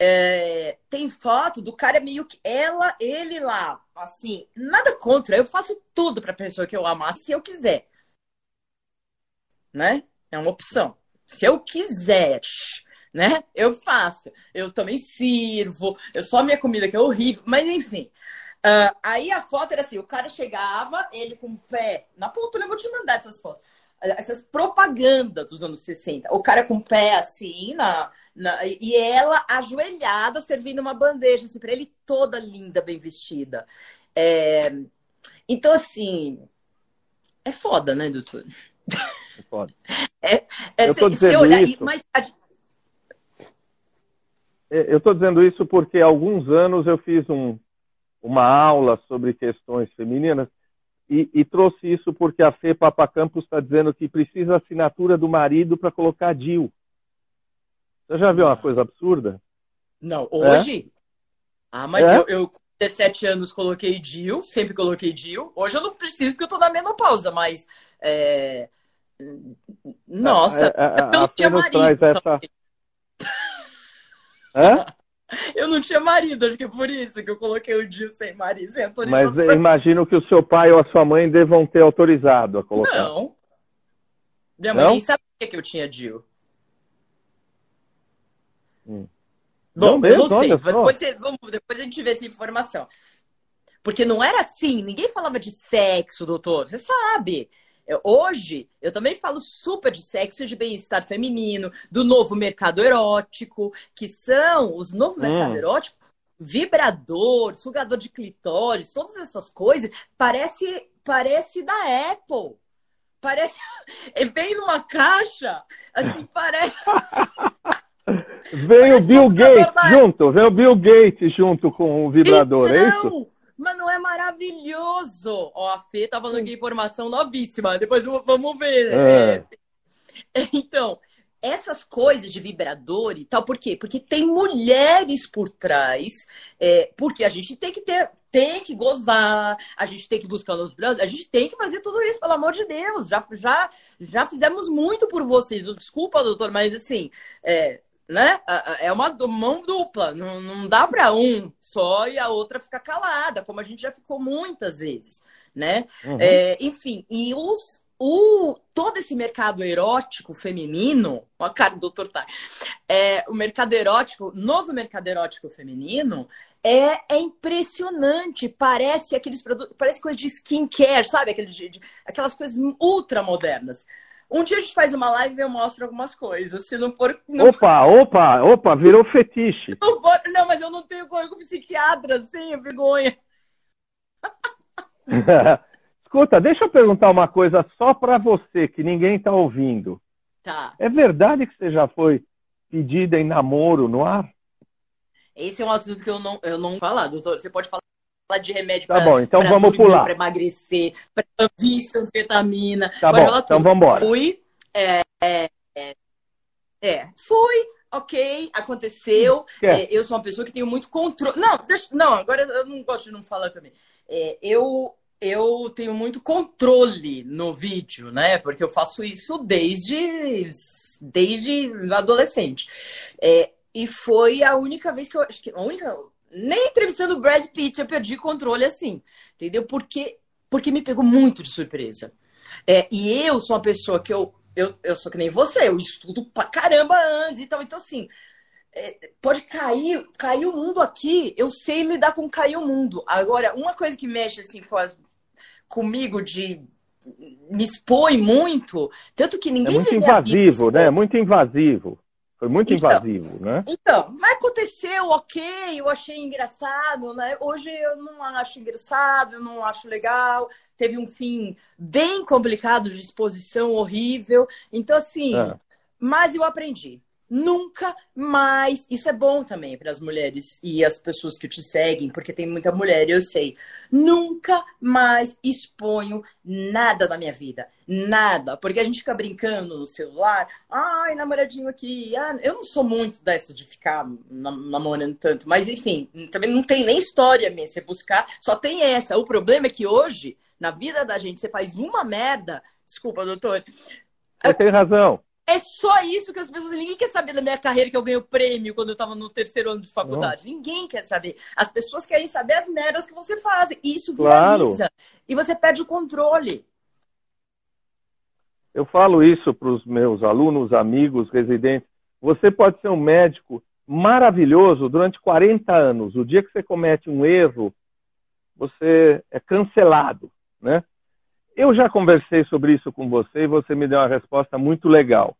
É, tem foto do cara meio que ela, ele lá, assim, nada contra. Eu faço tudo para a pessoa que eu amar se eu quiser, né? É uma opção. Se eu quiser, né? Eu faço. Eu também sirvo. Eu só minha comida que é horrível, mas enfim. Uh, aí a foto era assim: o cara chegava, ele com o pé na pontura. Eu vou te mandar essas fotos essas propagandas dos anos 60. O cara com o pé assim na, Na, e ela ajoelhada, servindo uma bandeja, assim, para ele, toda linda, bem vestida. É, então, assim, é foda, né, doutor? É foda. É, é, eu tô dizendo olhar, isso... Mas... É, eu estou dizendo isso porque há alguns anos eu fiz um, uma aula sobre questões femininas e, e, trouxe isso porque a Fê Papacampos está dizendo que precisa assinatura do marido para colocar DIL. Você já viu uma coisa absurda? Não, hoje? É? Ah, mas é? eu, eu, com 17 anos, coloquei DIL, sempre coloquei DIL. Hoje eu não preciso porque eu estou na menopausa, mas. É... Nossa, é, é, é eu não tinha marido. Essa... Eu não tinha marido, acho que é por isso que eu coloquei o Dil sem marido, sem. Mas imagino que o seu pai ou a sua mãe devam ter autorizado a colocar. Não. Minha mãe não? nem sabia que eu tinha Dil. Hum. Bom, eu não sei. Depois, vamos, depois a gente vê essa informação. Porque não era assim, ninguém falava de sexo, doutor. Você sabe. Hoje, eu também falo super de sexo e de bem-estar feminino, do novo mercado erótico, que são os novos hum. mercado erótico, vibrador, sugador de clitóris, todas essas coisas, parece, parece da Apple. Parece. Vem numa caixa, assim, parece. Vem o Bill Gates junto, vem o Bill Gates junto com o vibrador, então, é isso? Então, mas não é maravilhoso? Ó, a Fê tá falando que informação novíssima. Depois vamos ver. É. É. Então, essas coisas de vibrador e tal, por quê? Porque tem mulheres por trás, é, porque a gente tem que ter, tem que gozar, a gente tem que buscar nos braços, a gente tem que fazer tudo isso, pelo amor de Deus. Já, já, já fizemos muito por vocês. Desculpa, doutor, mas assim, é, né? É uma mão dupla, não, não dá para um só e a outra ficar calada, como a gente já ficou muitas vezes, né? Uhum. É, enfim, e os, o, todo esse mercado erótico feminino, a cara do doutor tá, é, o mercado erótico, novo mercado erótico feminino, é, é impressionante. Parece aqueles produtos, parece coisa de skincare, sabe? Aquele, de, de, aquelas coisas ultra modernas. Um dia a gente faz uma live e eu mostro algumas coisas. Se não for. Não... Opa, opa, opa, virou fetiche. Não, for... não, mas eu não tenho corpo com psiquiatra, assim, vergonha. Escuta, deixa eu perguntar uma coisa só para você, que ninguém está ouvindo. Tá. É verdade que você já foi pedida em namoro no ar? Esse é um assunto que eu não, eu não vou falar, doutor. Você pode falar falar de remédio tá para então vamos pular. Para emagrecer, para vício, anfetamina. Tá bom, então vamos embora. Fui, é, é, é, fui, ok, aconteceu. É, eu sou uma pessoa que tenho muito controle. Não, deixa, não, agora eu não gosto de não falar também. É, eu eu tenho muito controle no vídeo, né? Porque eu faço isso desde desde adolescente. É, e foi a única vez que eu acho que a única nem entrevistando o Brad Pitt eu perdi controle assim, entendeu? Porque, porque me pegou muito de surpresa. É, e eu sou uma pessoa que eu, eu, eu sou que nem você, eu estudo pra caramba antes e tal. Então, assim, é, pode cair, cair o mundo aqui, eu sei lidar com cair o mundo. Agora, uma coisa que mexe assim com as, comigo de me expõe muito, tanto que ninguém. É muito invasivo, né? É muito invasivo. Foi muito então, invasivo, né? Então, mas aconteceu, ok, eu achei engraçado, né? Hoje eu não acho engraçado, eu não acho legal. Teve um fim bem complicado de exposição, horrível. Então, assim, é. mas eu aprendi nunca mais. Isso é bom também para as mulheres e as pessoas que te seguem, porque tem muita mulher, eu sei. Nunca mais exponho nada na minha vida. Nada. Porque a gente fica brincando no celular. Ai, namoradinho aqui. Ah, eu não sou muito dessa de ficar namorando tanto. Mas, enfim, também não tem nem história minha. Você buscar, só tem essa. O problema é que hoje, na vida da gente, você faz uma merda. Desculpa, doutor. Você tem razão. É só isso que as pessoas. Ninguém quer saber da minha carreira que eu ganhei o prêmio quando eu estava no terceiro ano de faculdade. Não. Ninguém quer saber. As pessoas querem saber as merdas que você faz. Isso viraliza. Claro. E você perde o controle. Eu falo isso para os meus alunos, amigos, residentes. Você pode ser um médico maravilhoso durante 40 anos. O dia que você comete um erro, você é cancelado, né? Eu já conversei sobre isso com você e você me deu uma resposta muito legal.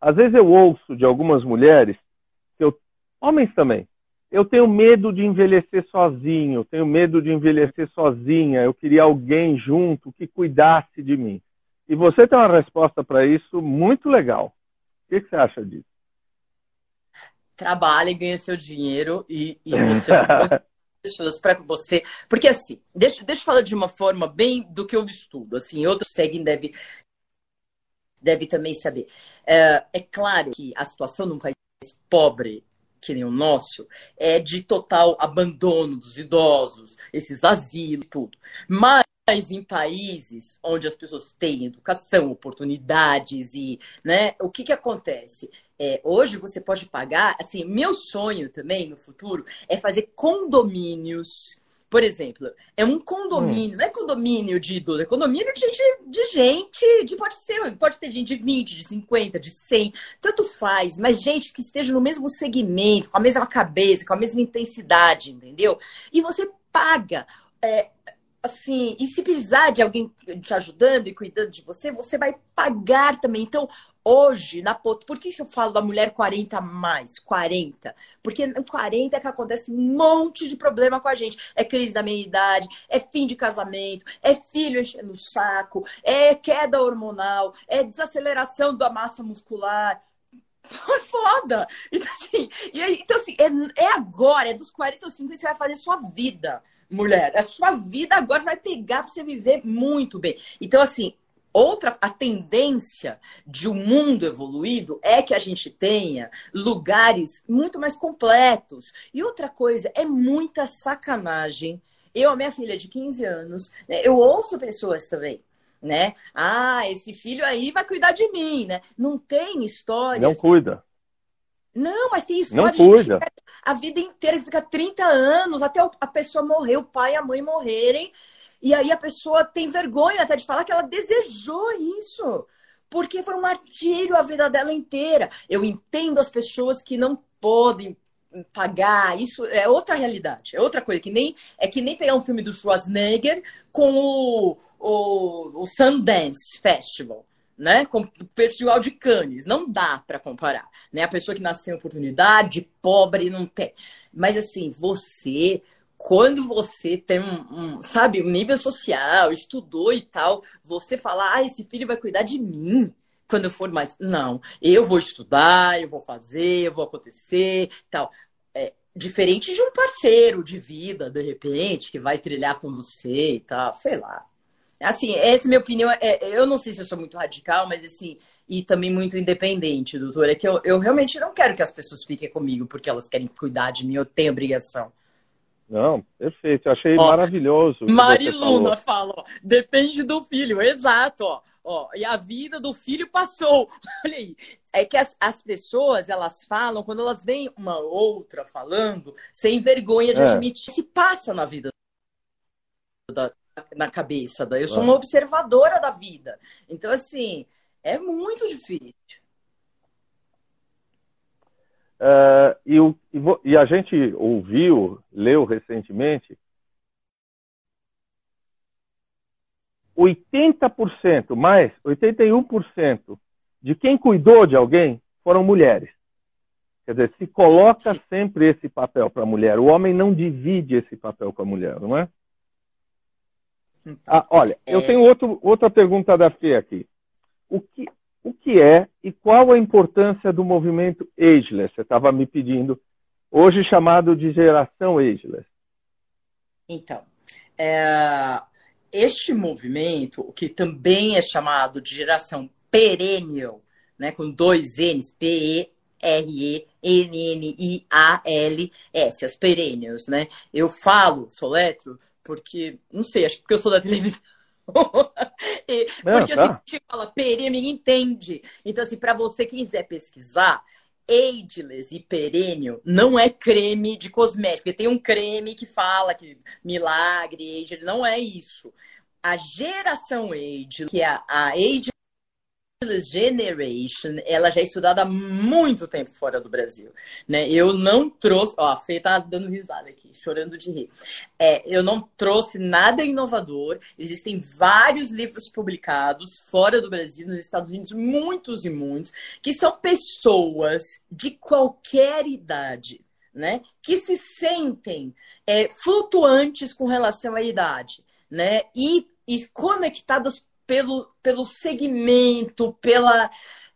Às vezes eu ouço de algumas mulheres Homens também. Eu tenho medo de envelhecer sozinho, tenho medo de envelhecer sozinha. Eu queria alguém junto que cuidasse de mim. E você tem uma resposta para isso muito legal. O que, que, você acha disso? Trabalhe, ganhe seu dinheiro e, e você pessoas para você. Porque assim, deixa, deixa eu falar de uma forma bem do que eu estudo. Assim, outros seguem deve, deve também saber. É, é claro que a situação num país pobre que nem o nosso, é de total abandono dos idosos, esses asilos, tudo. Mas em países onde as pessoas têm educação, oportunidades e, né, o que que acontece? É, hoje você pode pagar, assim, meu sonho também no futuro é fazer condomínios por exemplo, é um condomínio, hum. não é condomínio de idoso, é condomínio de gente, de gente, de, pode ser, pode ter gente de 20, de 50, de 100, tanto faz, mas gente que esteja no mesmo segmento, com a mesma cabeça, com a mesma intensidade, entendeu? E você paga. É, assim, e se precisar de alguém te ajudando e cuidando de você, você vai pagar também. Então, hoje, na por que eu falo da mulher 40 mais? 40. Porque no 40 é que acontece um monte de problema com a gente. É crise da meia idade, é fim de casamento, é filho enchendo o saco, é queda hormonal, é desaceleração da massa muscular. É foda! Então, assim, então, assim é, é agora, é dos 40 aos 50 que você vai fazer sua vida mulher. A sua vida agora vai pegar para você viver muito bem. Então, assim, outra a tendência de um mundo evoluído é que a gente tenha lugares muito mais completos. E outra coisa, é muita sacanagem. Eu, a minha filha de 15 anos, né, eu ouço pessoas também né? Ah, esse filho aí vai cuidar de mim, né? Não tem história. Não cuida. Não, mas tem história não cuida. a vida inteira, que fica 30 anos até a pessoa morrer, o pai e a mãe morrerem. E aí a pessoa tem vergonha até de falar que ela desejou isso. Porque foi um martírio a vida dela inteira. Eu entendo as pessoas que não podem pagar, isso é outra realidade, é outra coisa, que nem é que nem pegar um filme do Schwarzenegger com o, o, o Sundance Festival né, com o Festival de Cannes. Não dá para comparar, né? A pessoa que nasceu em oportunidade, pobre, não tem. Mas assim, você quando você tem um, um, sabe, um nível social, estudou e tal, você fala, ah, esse filho vai cuidar de mim quando eu for mais. Não, eu vou estudar, eu vou fazer, eu vou acontecer tal. É, diferente de um parceiro de vida, de repente, que vai trilhar com você e tal, sei lá. Assim, essa é minha opinião. É, eu não sei se eu sou muito radical, mas assim, e também muito independente, doutor. É que eu, eu realmente não quero que as pessoas fiquem comigo porque elas querem cuidar de mim, eu tenho obrigação. Não, perfeito. Eu achei ó, maravilhoso. Mariluna fala, ó, depende do filho, exato, ó. Ó, e a vida do filho passou. Olha aí. É que as, as pessoas, elas falam, quando elas veem uma outra falando, sem vergonha de é. admitir, se passa na vida da, na cabeça. Eu sou uma observadora da vida. Então, assim, é muito difícil. Uh, e, o, e, a gente ouviu, leu recentemente, 80%, mais 81% de quem cuidou de alguém foram mulheres. Quer dizer, se coloca Sim. sempre esse papel para a mulher. O homem não divide esse papel com a mulher, não é? Ah, olha, é... eu tenho outro, outra pergunta da Fê aqui. O que, o que é e qual a importância do movimento Ageless? Você estava me pedindo, hoje chamado de geração Ageless. Então, é, este movimento, que também é chamado de geração perennial, né, com dois N's, P-E-R-E-N-N-I-A-L-S, as perennials, né? Eu falo, soletro, porque, não sei, acho que porque eu sou da televisão. e, não, porque tá. assim, a gente fala perene, ninguém entende. Então, assim, para você que quiser pesquisar, Ageless e perênio não é creme de cosmético. Porque tem um creme que fala que milagre, Ageless, não é isso. A geração Ageless, que é a, a Ageless Generation, ela já é estudada há muito tempo fora do Brasil, né? Eu não trouxe, ó, a Fê tá dando risada aqui, chorando de rir. É, eu não trouxe nada inovador. Existem vários livros publicados fora do Brasil, nos Estados Unidos, muitos e muitos, que são pessoas de qualquer idade né? Que se sentem é, flutuantes com relação à idade, né? E, e conectadas pelo, pelo segmento, pela,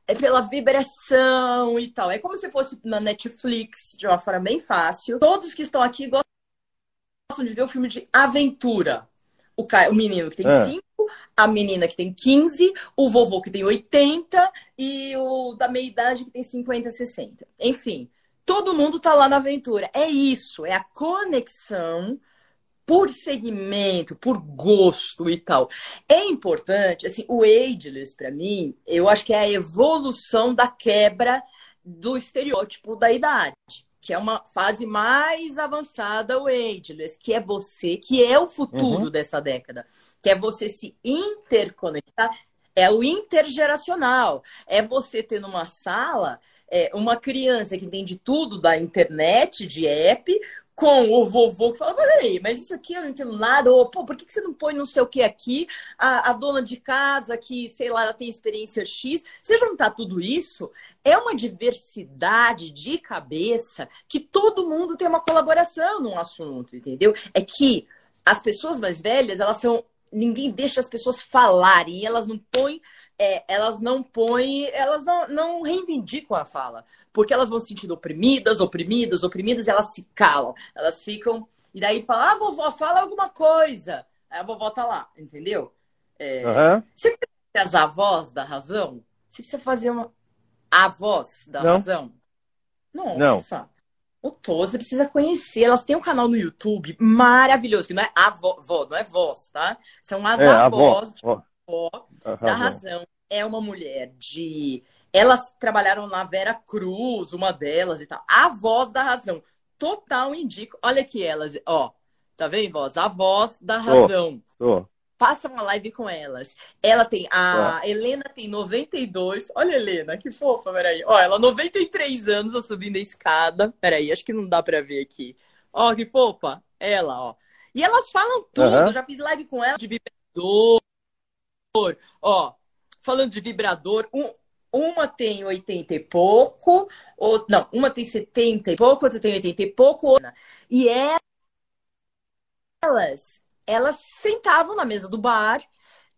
é, pela vibração e tal. É como se fosse na Netflix, de uma forma bem fácil. Todos que estão aqui gostam de ver o filme de aventura. O, cara, o menino que tem 5, é. a menina que tem 15, o vovô que tem 80 e o da meia idade que tem 50, 60. Enfim, todo mundo tá lá na aventura. É isso, é a conexão por segmento, por gosto e tal. É importante, assim, o ageless para mim, eu acho que é a evolução da quebra do estereótipo da idade, que é uma fase mais avançada o ageless, que é você, que é o futuro uhum. dessa década, que é você se interconectar, é o intergeracional, é você ter numa sala é, uma criança que entende tudo da internet, de app, com o vovô que fala, peraí, mas isso aqui eu não entendo nada, ou pô, por que, você não põe não sei o que aqui? A, a, dona de casa que, sei lá, ela tem experiência X. Você juntar tudo isso, é uma diversidade de cabeça que todo mundo tem uma colaboração num assunto, entendeu? É que as pessoas mais velhas, elas são. Ninguém deixa as pessoas falarem, elas não põem é, elas não põem, elas não, não reivindicam a fala, porque elas vão se sentindo oprimidas, oprimidas, oprimidas, e elas se calam, elas ficam, e daí falam, ah, vovó, fala alguma coisa. Aí a vovó tá lá, entendeu? É, uhum. Você conhece as avós da razão? Você precisa fazer uma avós da não. razão? Nossa. Não. O Toza precisa conhecer. Elas têm um canal no YouTube maravilhoso, que não é avó, não é voz, tá? São as é, avós avó. avó da razão é uma mulher de. Elas trabalharam na Vera Cruz, uma delas e tal. A voz da razão. Total indico. Olha aqui elas, ó. Tá vendo, voz? A voz da razão. Tô. Faça uma live com elas. Ela tem. A Helena tem 92. Olha, Helena, que fofa, peraí. Ó, ela 93 anos, eu subindo a escada. Peraí, acho que não dá pra ver aqui. Ó, que fofa. Ela, ó. E elas falam tudo. Uhum. Eu já fiz live com ela de vibrador. Ó, falando de vibrador, um, uma tem 80 e pouco, ou, não, uma tem 70 e pouco, outra tem 80 e pouco. Outra, e elas, elas sentavam na mesa do bar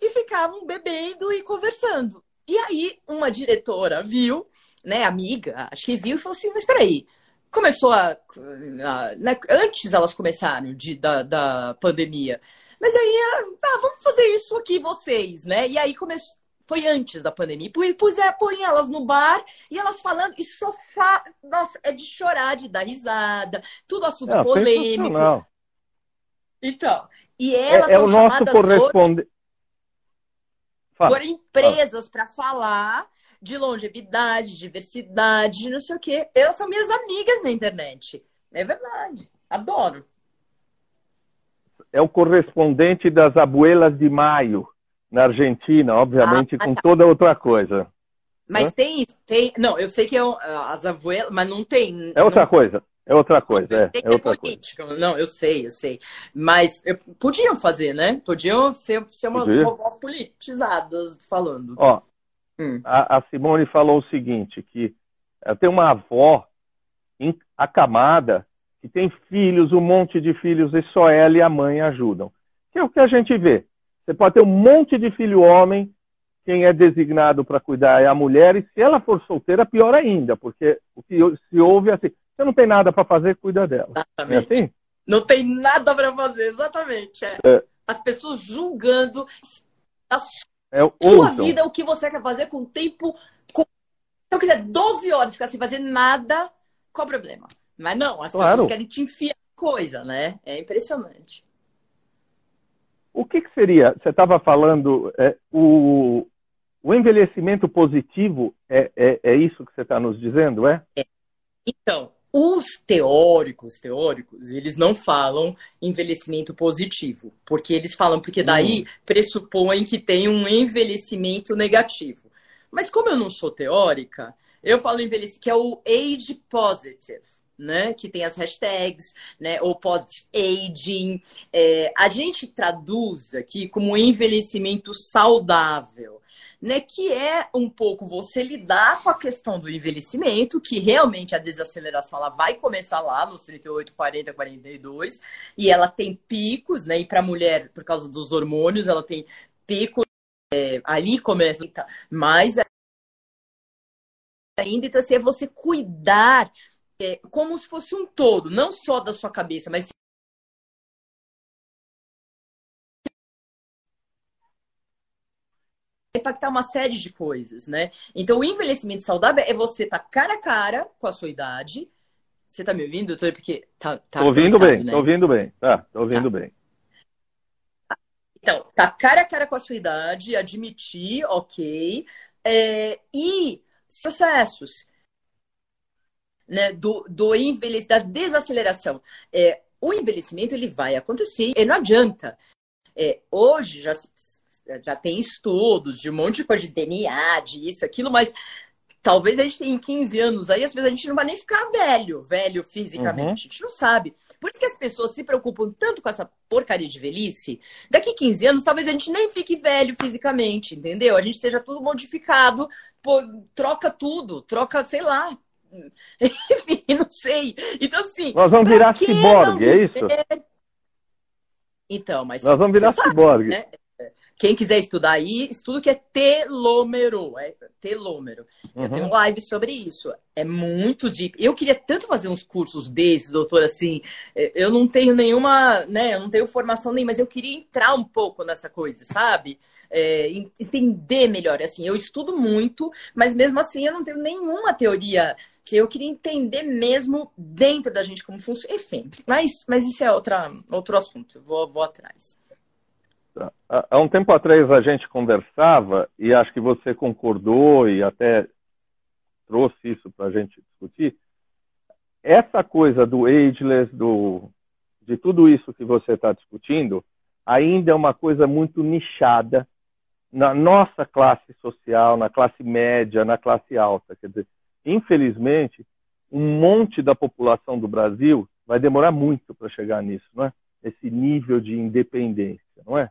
e ficavam bebendo e conversando. E aí, uma diretora viu, né, amiga, acho que viu e falou assim: Mas peraí, começou a. a né, antes elas começaram de, da, da pandemia. Mas aí, ah, vamos fazer isso aqui, vocês, né? E aí começou foi antes da pandemia. E pus, é, põe elas no bar e elas falando, e sofá, nossa, é de chorar, de dar risada, tudo assunto é, polêmico. Então, e é, elas é, é o nosso corresponde... por empresas para falar de longevidade, diversidade, não sei o quê. Elas são minhas amigas na internet. É verdade. Adoro. É o correspondente das abuelas de maio na Argentina, obviamente, ah, com tá. toda outra coisa. Mas Hã? tem, tem. Não, eu sei que é as abuelas, mas não tem. É outra não... coisa. É outra coisa, é, é, outra política. Coisa. Não, eu sei, eu sei. Mas eu, podiam fazer, né? Podiam ser, ser uma, uma voz politizadas falando. Ó, hum. a, a, Simone falou o seguinte, que tem uma avó acamada que tem filhos, um monte de filhos, e só ela e a mãe ajudam. Que é o que a gente vê. Você pode ter um monte de filho homem, quem é designado para cuidar é a mulher, e se ela for solteira, pior ainda, porque o que se ouve é assim: você não tem nada para fazer, cuida dela. Exatamente. É assim? Não tem nada para fazer, exatamente. É. É. As pessoas julgando a é sua vida, o que você quer fazer com o tempo. Com... Se eu quiser 12 horas ficar sem fazer nada, qual o problema? Mas não, as claro. pessoas querem te enfiar coisa, né? É impressionante. O que, que seria? Você estava falando, é, o, o envelhecimento positivo é, é, é isso que você está nos dizendo, é? é? Então, os teóricos, teóricos, eles não falam envelhecimento positivo, porque eles falam, porque daí hum. pressupõem que tem um envelhecimento negativo. Mas como eu não sou teórica, eu falo envelhecimento, que é o age positive né? Que tem as hashtags, né? Ou post-aging. É, a gente traduz aqui como envelhecimento saudável. né? Que é um pouco você lidar com a questão do envelhecimento, que realmente a desaceleração ela vai começar lá nos 38, 40, 42, e ela tem picos, né? E para a mulher, por causa dos hormônios, ela tem picos. É, ali começa, mas ainda, então assim, é você cuidar é, como se fosse um todo, não só da sua cabeça, mas impactar uma série de coisas, né? Então, o envelhecimento saudável é você estar tá cara a cara com a sua idade. Você tá me ouvindo, doutor? Porque tá, tá tô ouvindo bem, né? tô ouvindo bem. Tá, tô ouvindo tá. bem. Então, tá cara a cara com a sua idade, admitir, ok. É, e processos né, do, do envelhecimento, da desaceleração. É, o envelhecimento ele vai acontecer e não adianta. É, hoje já, já tem estudos de um monte de coisa de DNA, de isso, aquilo, mas talvez a gente tenha em 15 anos aí, às vezes a gente não vai nem ficar velho, velho fisicamente. Uhum. A gente não sabe. Por isso que as pessoas se preocupam tanto com essa porcaria de velhice. Daqui 15 anos, talvez a gente nem fique velho fisicamente, entendeu? A gente seja tudo modificado, pô, troca tudo, troca, sei lá. Enfim, não sei. Então, assim. Nós vamos virar ciborgue, é isso? Então, mas. Nós vamos virar ciborgue. Né? Quem quiser estudar aí, estudo que é telômero. É telômero. Uhum. Eu tenho um live sobre isso. É muito deep. Eu queria tanto fazer uns cursos desses, doutor, assim. É, eu não tenho nenhuma, né? Eu não tenho formação nem, mas eu queria entrar um pouco nessa coisa, sabe? É, entender melhor. Assim, eu estudo muito, mas mesmo assim eu não tenho nenhuma teoria que eu queria entender mesmo dentro da gente como funciona. Enfim, mas, mas isso é outra, outro assunto. Eu vou, vou atrás. Há um tempo atrás a gente conversava e acho que você concordou e até trouxe isso para a gente discutir. Essa coisa do ageless, do, de tudo isso que você está discutindo, ainda é uma coisa muito nichada na nossa classe social, na classe média, na classe alta. Quer dizer, infelizmente, um monte da população do Brasil vai demorar muito para chegar nisso, não é? Esse nível de independência, não é?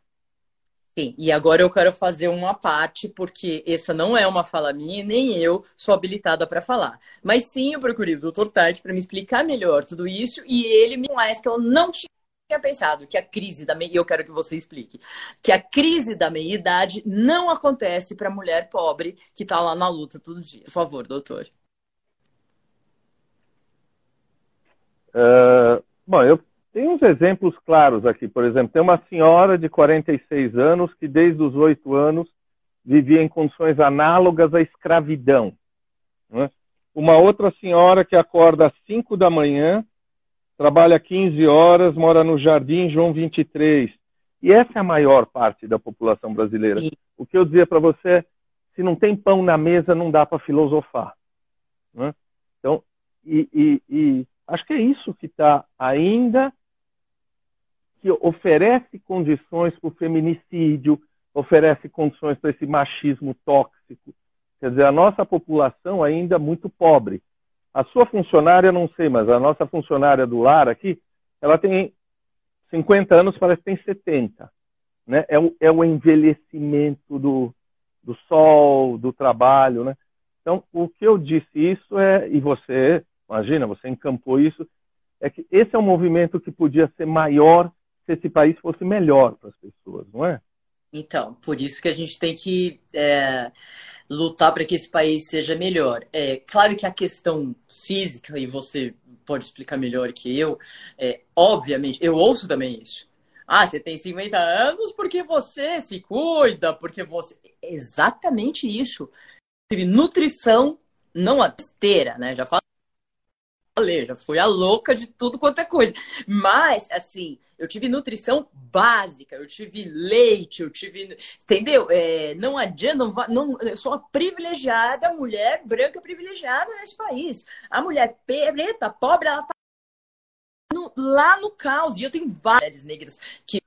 Sim, e agora eu quero fazer uma parte, porque essa não é uma fala minha, nem eu sou habilitada para falar. Mas sim, eu procurei o Dr. Tati para me explicar melhor tudo isso, e ele me mais que eu não tinha pensado que a crise da meia, eu quero que você explique, que a crise da meia-idade não acontece para mulher pobre que está lá na luta todo dia. Por favor, doutor. Uh, bom, eu tem uns exemplos claros aqui. Por exemplo, tem uma senhora de 46 anos que, desde os 8 anos, vivia em condições análogas à escravidão. Né? Uma outra senhora que acorda às 5 da manhã, trabalha 15 horas, mora no Jardim João 23. E essa é a maior parte da população brasileira. Sim. O que eu dizia para você é: se não tem pão na mesa, não dá para filosofar. Né? Então, e, e, e acho que é isso que está ainda que oferece condições para o feminicídio, oferece condições para esse machismo tóxico. Quer dizer, a nossa população ainda é muito pobre. A sua funcionária, não sei, mas a nossa funcionária do lar aqui, ela tem 50 anos, parece que tem 70. Né? É, o, é o envelhecimento do, do sol, do trabalho. Né? Então, o que eu disse isso é, e você, imagina, você encampou isso, é que esse é um movimento que podia ser maior se esse país fosse melhor para as pessoas, não é? Então, por isso que a gente tem que é, lutar para que esse país seja melhor. É claro que a questão física, e você pode explicar melhor que eu, é, obviamente, eu ouço também isso. Ah, você tem 50 anos porque você se cuida, porque você. Exatamente isso. Nutrição não a esteira, né? Já falo falei, já fui a louca de tudo quanto é coisa. Mas, assim, eu tive nutrição básica, eu tive leite, eu tive. Entendeu? É, não adianta, não, não, eu sou uma privilegiada mulher branca privilegiada nesse país. A mulher preta, pobre, ela tá no, lá no caos. E eu tenho várias negras que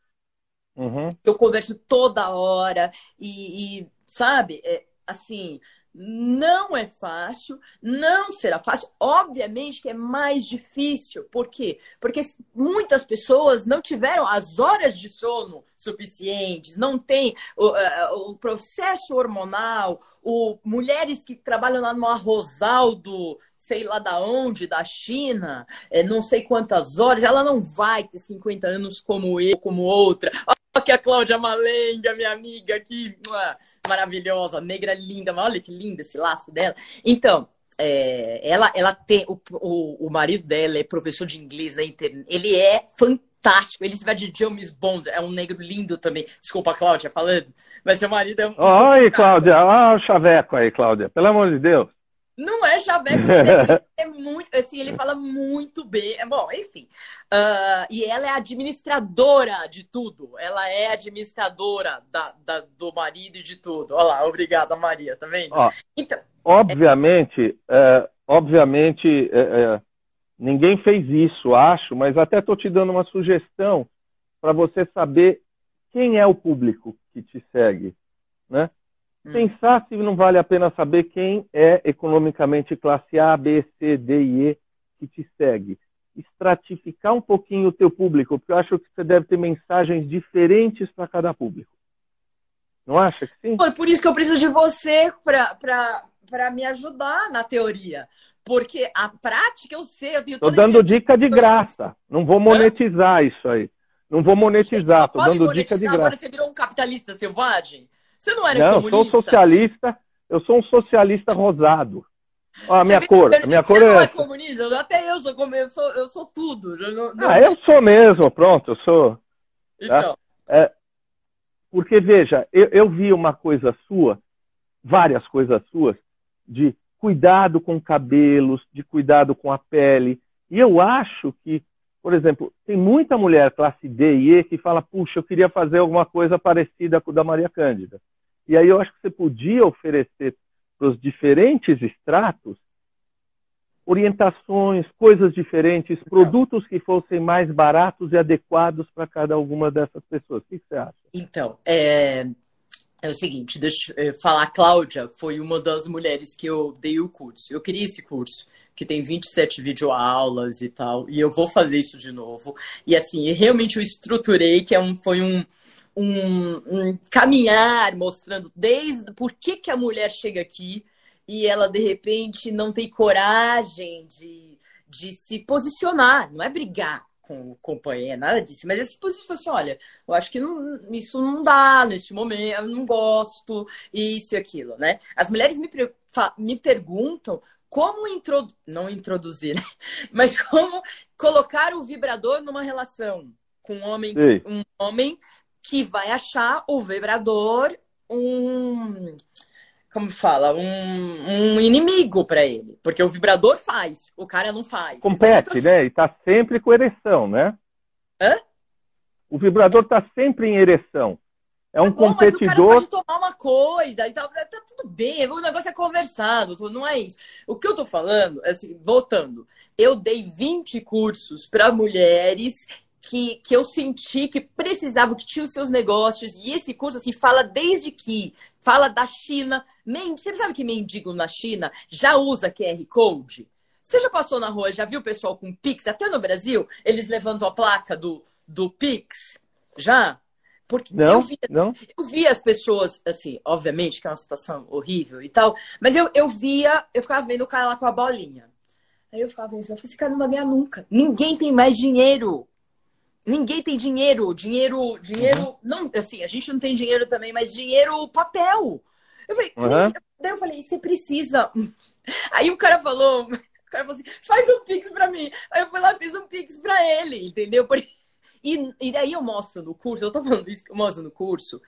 uhum. eu converso toda hora e, e sabe? É, assim, não é fácil, não será fácil. Obviamente que é mais difícil. Por quê? Porque muitas pessoas não tiveram as horas de sono suficientes, não tem o, o processo hormonal, o, mulheres que trabalham lá no arrozal do sei lá da onde, da China, é, não sei quantas horas, ela não vai ter 50 anos como eu, como outra. Aqui a Cláudia Malenga, minha amiga aqui, maravilhosa, negra linda, mas olha que lindo esse laço dela. Então, é, ela, ela tem, o, o, o, marido dela é professor de inglês na internet, ele é fantástico, ele se vai de James Bond, é um negro lindo também. Desculpa, Cláudia, falando, mas seu marido é um. Oi, Cláudia, olha o chaveco aí, Cláudia, pelo amor de Deus. Não é Javé, assim, é muito, assim, ele fala muito bem. É bom, enfim. Uh, e ela é administradora de tudo. Ela é administradora da, da, do marido e de tudo. Olha lá, obrigada, Maria, tá vendo? Ó, então, obviamente, é... É, obviamente, é, é, ninguém fez isso, acho, mas até estou te dando uma sugestão para você saber quem é o público que te segue, né? Hum. Pensar se não vale a pena saber quem é economicamente classe A, B, C, D e E que te segue. Estratificar um pouquinho o teu público, porque eu acho que você deve ter mensagens diferentes para cada público. Não acha que sim? Por isso que eu preciso de você para me ajudar na teoria. Porque a prática eu sei. Estou dando dica de graça. Não vou monetizar isso aí. Não vou monetizar. Estou dando dica de graça. Agora você virou um capitalista selvagem? Você não era não, comunista? eu sou socialista, eu sou um socialista rosado. Ó, a minha cor, a minha cor você é. Não é comunista? Até eu sou eu sou, eu sou tudo. Eu não, não... Ah, eu sou mesmo, pronto, eu sou. Tá? Então. Tá? É, porque, veja, eu, eu vi uma coisa sua, várias coisas suas, de cuidado com cabelos, de cuidado com a pele. E eu acho que, por exemplo, tem muita mulher classe D e E que fala, puxa, eu queria fazer alguma coisa parecida com o da Maria Cândida. E aí eu acho que você podia oferecer para os diferentes estratos orientações, coisas diferentes, produtos que fossem mais baratos e adequados para cada uma dessas pessoas. O que você acha? Então, é, é o seguinte, deixa eu falar, a Cláudia foi uma das mulheres que eu dei o curso. Eu queria esse curso, que tem 27 videoaulas e tal, e eu vou fazer isso de novo. E assim, realmente eu estruturei, que é um, foi um, um, um caminhar mostrando desde por que, que a mulher chega aqui e ela de repente não tem coragem de, de se posicionar, não é brigar com o companheiro, nada disso, mas é se posicionar assim, olha, eu acho que não, isso não dá neste momento, eu não gosto, isso e aquilo, né? As mulheres me, me perguntam como introdu não introduzir, né? mas como colocar o vibrador numa relação com um homem, um homem que vai achar o vibrador um como fala, um, um inimigo para ele, porque o vibrador faz, o cara não faz. Compete, né? E tá sempre com ereção, né? Hã? O vibrador tá sempre em ereção. É um tá bom, competidor. Mas o cara pode tomar uma coisa e tá, tá tudo bem, o negócio é conversado, não é isso. O que eu tô falando, assim, voltando, eu dei 20 cursos para mulheres que, que eu senti que precisavam, que tinham seus negócios. E esse curso, assim, fala desde que fala da China. Você sabe que mendigo na China já usa QR Code? Você já passou na rua, já viu o pessoal com Pix? Até no Brasil, eles levantam a placa do, do Pix? Já? Porque não, eu, não. eu vi as pessoas, assim, obviamente que é uma situação horrível e tal, mas eu, eu via, eu ficava vendo o cara lá com a bolinha. Aí eu ficava pensando, esse cara não vai ganhar nunca. Ninguém tem mais dinheiro ninguém tem dinheiro, dinheiro, dinheiro, uhum. não, assim, a gente não tem dinheiro também, mas dinheiro papel. Eu falei, uhum. daí eu falei, você precisa. Aí o cara falou, o cara falou assim, faz um pix pra mim. Aí eu fui lá fiz um pix pra ele, entendeu? E, e daí eu mostro no curso, eu tô falando isso que eu mostro no curso,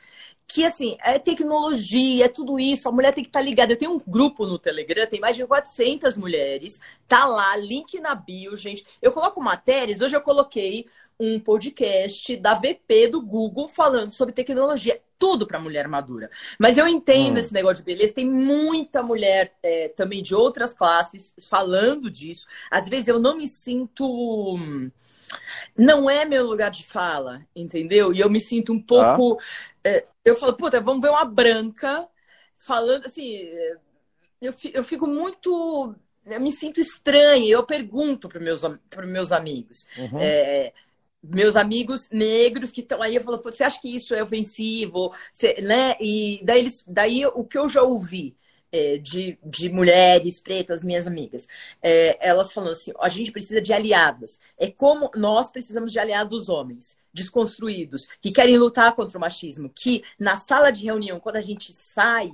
que assim, é tecnologia, é tudo isso, a mulher tem que estar tá ligada. Eu tenho um grupo no Telegram, tem mais de 400 mulheres, tá lá, link na bio, gente. Eu coloco matérias, hoje eu coloquei um podcast da VP do Google falando sobre tecnologia. Tudo para mulher madura. Mas eu entendo hum. esse negócio de beleza. Tem muita mulher é, também de outras classes falando disso. Às vezes eu não me sinto. Não é meu lugar de fala, entendeu? E eu me sinto um pouco. Ah. É, eu falo, puta, vamos ver uma branca falando assim, eu, eu fico muito. Eu me sinto estranha, eu pergunto para meus, meus amigos. Uhum. É, meus amigos negros que estão aí, eu falo, você acha que isso é ofensivo? Você, né? E daí, eles, daí o que eu já ouvi é, de, de mulheres pretas, minhas amigas, é, elas falando assim: a gente precisa de aliadas. É como nós precisamos de aliados homens, desconstruídos, que querem lutar contra o machismo, que na sala de reunião, quando a gente sai,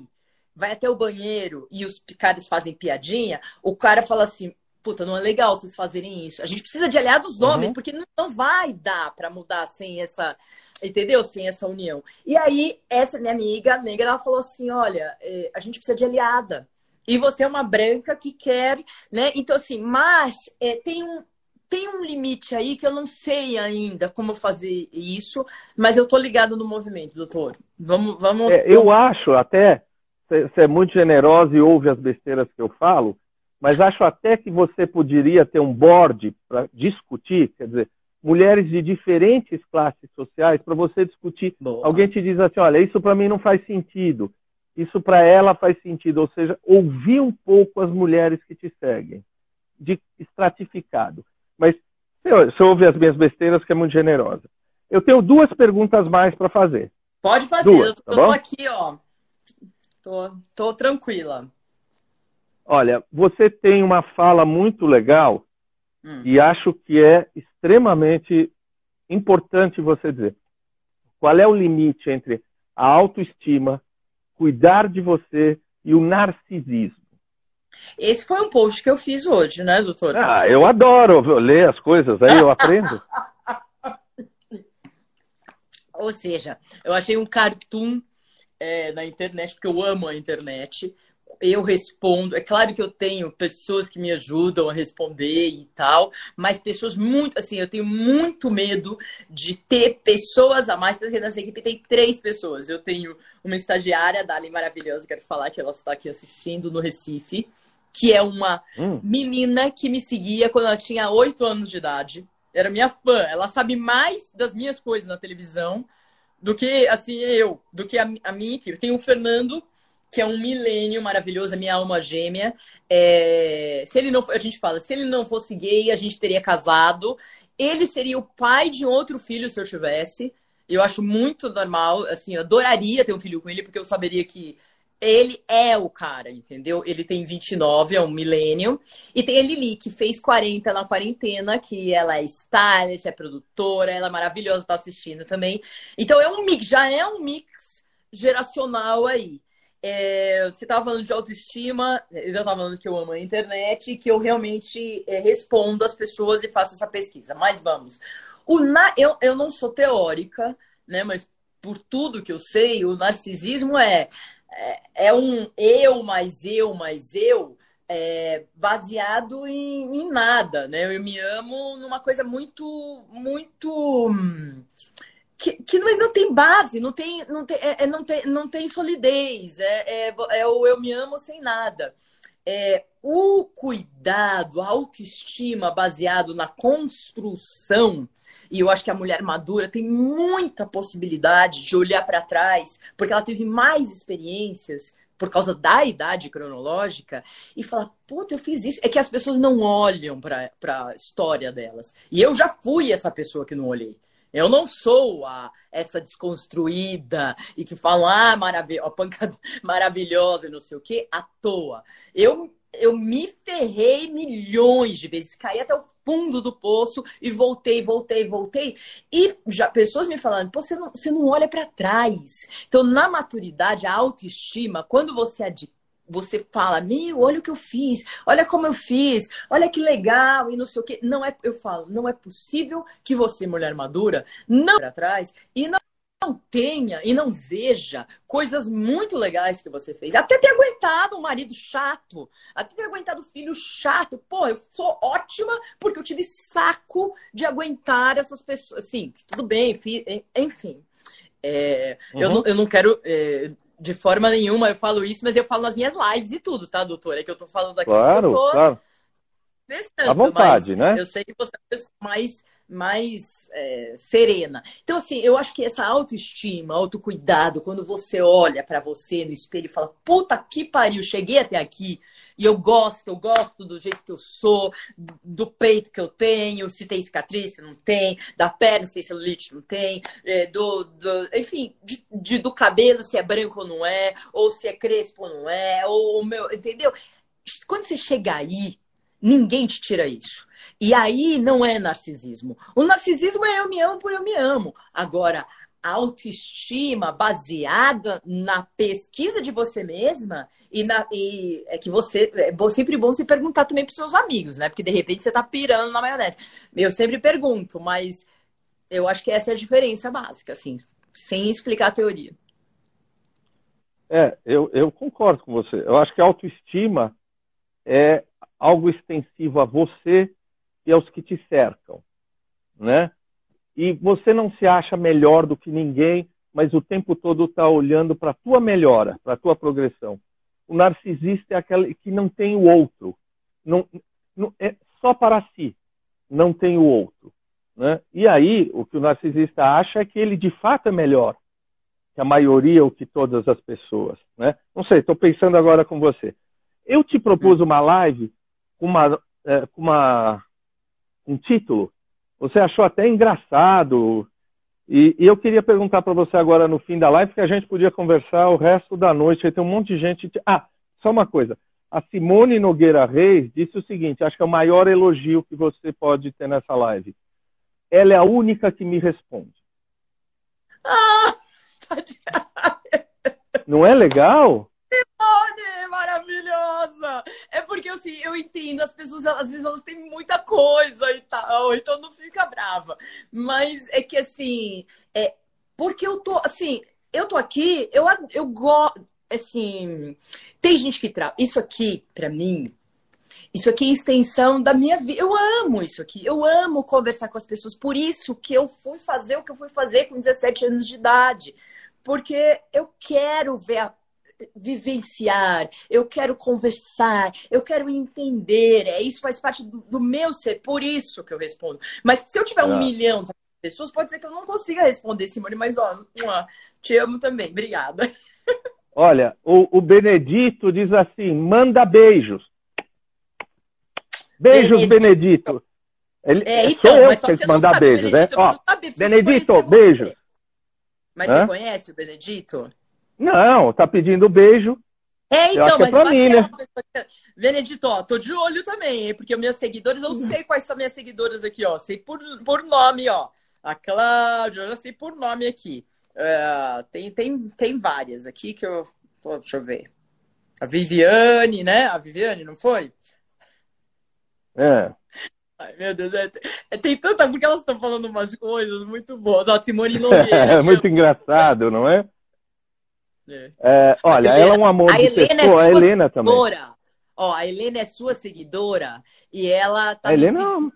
vai até o banheiro e os caras fazem piadinha, o cara fala assim: puta, não é legal vocês fazerem isso. A gente precisa de aliados homens, uhum. porque não vai dar para mudar sem essa, entendeu? Sem essa união. E aí, essa minha amiga negra, ela falou assim: olha, é, a gente precisa de aliada. E você é uma branca que quer, né? Então, assim, mas é, tem um. Tem um limite aí que eu não sei ainda como fazer isso, mas eu tô ligado no movimento, doutor. Vamos, vamos. É, eu acho até, você é muito generosa e ouve as besteiras que eu falo, mas acho até que você poderia ter um board para discutir, quer dizer, mulheres de diferentes classes sociais, para você discutir. Boa. Alguém te diz assim: olha, isso para mim não faz sentido, isso para ela faz sentido, ou seja, ouvir um pouco as mulheres que te seguem, de estratificado. Mas você ouve as minhas besteiras, que é muito generosa. Eu tenho duas perguntas mais para fazer. Pode fazer, duas, eu, tô, tá tô aqui, ó. Tô, tô tranquila. Olha, você tem uma fala muito legal hum. e acho que é extremamente importante você dizer. Qual é o limite entre a autoestima, cuidar de você e o narcisismo? Esse foi um post que eu fiz hoje, né, doutor? Ah, eu adoro ler as coisas, aí eu aprendo. Ou seja, eu achei um cartoon é, na internet, porque eu amo a internet, eu respondo. É claro que eu tenho pessoas que me ajudam a responder e tal, mas pessoas muito, assim, eu tenho muito medo de ter pessoas a mais. Porque nessa equipe tem três pessoas. Eu tenho uma estagiária, Dali maravilhosa, quero falar que ela está aqui assistindo no Recife, que é uma hum. menina que me seguia quando ela tinha oito anos de idade. Era minha fã. Ela sabe mais das minhas coisas na televisão do que, assim, eu, do que a, a minha equipe. Tem o Fernando, que é um milênio maravilhoso, a minha alma gêmea. É... Se ele não, a gente fala, se ele não fosse gay, a gente teria casado. Ele seria o pai de outro filho se eu tivesse. Eu acho muito normal, assim, eu adoraria ter um filho com ele, porque eu saberia que ele é o cara, entendeu? Ele tem 29, é um milênio. E tem a Lili, que fez 40 na quarentena, que ela é stylist, é produtora, ela é maravilhosa, tá assistindo também. Então é um mix, já é um mix geracional aí. É, você estava falando de autoestima, eu estava falando que eu amo a internet e que eu realmente é, respondo às pessoas e faço essa pesquisa. Mas vamos. O na, eu, eu não sou teórica, né? Mas por tudo que eu sei, o narcisismo é, é, é um eu mais eu mais eu é, baseado em, em, nada, né? Eu me amo numa coisa muito, muito. Hum, que, que não, tem base, não tem, não tem, é, é, não tem, não tem solidez, é, é, é o eu me amo sem nada. É, o cuidado, a autoestima baseado na construção, e eu acho que a mulher madura tem muita possibilidade de olhar para trás, porque ela teve mais experiências por causa da idade cronológica e falar, puta, eu fiz isso. É que as pessoas não olham para a história delas. E eu já fui essa pessoa que não olhei. Eu não sou a, essa desconstruída e que fala, ah, marav pancada maravilhosa e não sei o quê, à toa. Eu, eu me ferrei milhões de vezes, caí até o fundo do poço e voltei, voltei, voltei. E já pessoas me falando, você não, você não olha para trás. Então, na maturidade, a autoestima, quando você adquire você fala, meu, olha o que eu fiz, olha como eu fiz, olha que legal e não sei o que. Não é, eu falo, não é possível que você, mulher madura, não para trás e não não tenha e não veja coisas muito legais que você fez. Até ter aguentado um marido chato, até ter aguentado um filho chato. Pô, eu sou ótima porque eu tive saco de aguentar essas pessoas. Sim, tudo bem, enfim. É, uhum. eu, não, eu não quero é, de forma nenhuma eu falo isso, mas eu falo nas minhas lives e tudo, tá, doutor? É que eu tô falando aqui claro, eu tô claro. testando. À vontade, né? Eu sei que você é a pessoa mais, mais é, serena. Então, assim, eu acho que essa autoestima, autocuidado, quando você olha para você no espelho e fala, puta que pariu, cheguei até aqui e eu gosto, eu gosto do jeito que eu sou, do peito que eu tenho, se tem cicatriz, se não tem, da perna, se tem celulite, não tem, é, do, do, enfim, de, de, do cabelo, se é branco ou não é, ou se é crespo ou não é, ou o meu, entendeu? Quando você chega aí, Ninguém te tira isso. E aí não é narcisismo. O narcisismo é eu me amo por eu me amo. Agora, autoestima baseada na pesquisa de você mesma e, na, e é que você é sempre bom se perguntar também para seus amigos, né? Porque de repente você está pirando na maionese. Eu sempre pergunto, mas eu acho que essa é a diferença básica, assim, sem explicar a teoria. É, eu, eu concordo com você. Eu acho que a autoestima é algo extensivo a você e aos que te cercam, né? E você não se acha melhor do que ninguém, mas o tempo todo está olhando para a tua melhora, para a tua progressão. O narcisista é aquele que não tem o outro, não, não, é só para si, não tem o outro. Né? E aí, o que o narcisista acha é que ele de fato é melhor que a maioria ou que todas as pessoas. Né? Não sei, estou pensando agora com você. Eu te propus uma live com uma, é, uma, um título, você achou até engraçado. E, e eu queria perguntar para você agora no fim da live, que a gente podia conversar o resto da noite. Aí tem um monte de gente. Ah, só uma coisa. A Simone Nogueira Reis disse o seguinte: acho que é o maior elogio que você pode ter nessa live. Ela é a única que me responde. Ah, Não é legal? Simone, É porque assim, eu entendo, as pessoas às vezes elas têm muita coisa e tal, então não fica brava. Mas é que assim, é porque eu tô assim, eu tô aqui, eu, eu gosto, assim, tem gente que trava. Isso aqui, para mim, isso aqui é extensão da minha vida. Eu amo isso aqui. Eu amo conversar com as pessoas. Por isso que eu fui fazer o que eu fui fazer com 17 anos de idade. Porque eu quero ver a vivenciar, eu quero conversar, eu quero entender. É isso faz parte do, do meu ser, por isso que eu respondo. Mas se eu tiver é. um milhão de pessoas, pode ser que eu não consiga responder, Simone, mas ó, te amo também. Obrigada. Olha, o, o Benedito diz assim: manda beijos. Beijos, Benedito. Benedito. Ele, é, então, sou eu que tenho que mandar beijos, né? Ó, Benedito, beijo. Mas Hã? você conhece o Benedito? Não, tá pedindo beijo. É, então, mas é pra mim, né? Benedito, ó, tô de olho também, hein? Porque meus seguidores, eu sei quais são minhas seguidoras aqui, ó. Sei por, por nome, ó. A Cláudia, eu já sei por nome aqui. Uh, tem, tem, tem várias aqui que eu. Deixa eu ver. A Viviane, né? A Viviane, não foi? É. Ai, meu Deus, é, é, tem tanta. Porque elas estão falando umas coisas muito boas. Ó, Simone Nogueira. é muito engraçado, não é? É. É, olha, Helena, ela é um amor a de Helena pessoa, é a Helena seguidora. também. Ó, a Helena é sua seguidora e ela tá a Helena é uma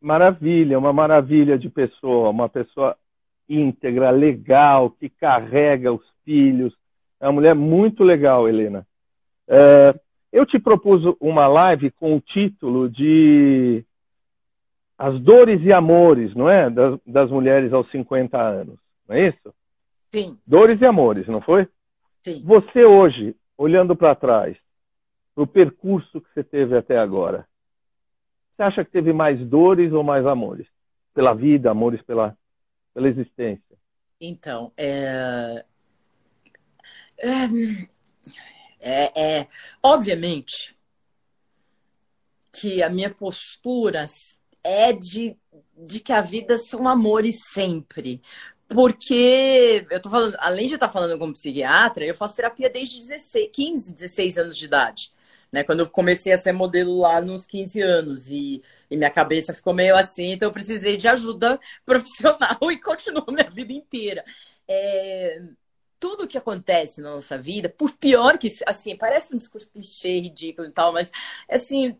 maravilha, uma maravilha de pessoa, uma pessoa íntegra, legal, que carrega os filhos. É uma mulher muito legal, Helena. É, eu te propus uma live com o título de As Dores e Amores, não é? Das, das mulheres aos 50 anos, não é isso? Sim. Dores e amores, não foi? Sim. Você hoje, olhando para trás, o percurso que você teve até agora, você acha que teve mais dores ou mais amores? Pela vida, amores pela, pela existência? Então, é... É... é, é... obviamente que a minha postura é de, de que a vida são amores sempre. Porque eu tô falando, além de estar falando como psiquiatra, eu faço terapia desde 16, 15, 16 anos de idade. Né? Quando eu comecei a ser modelo lá nos 15 anos. E, e minha cabeça ficou meio assim, então eu precisei de ajuda profissional e continuo minha vida inteira. É, tudo que acontece na nossa vida, por pior que, assim, parece um discurso clichê, ridículo e tal, mas, assim,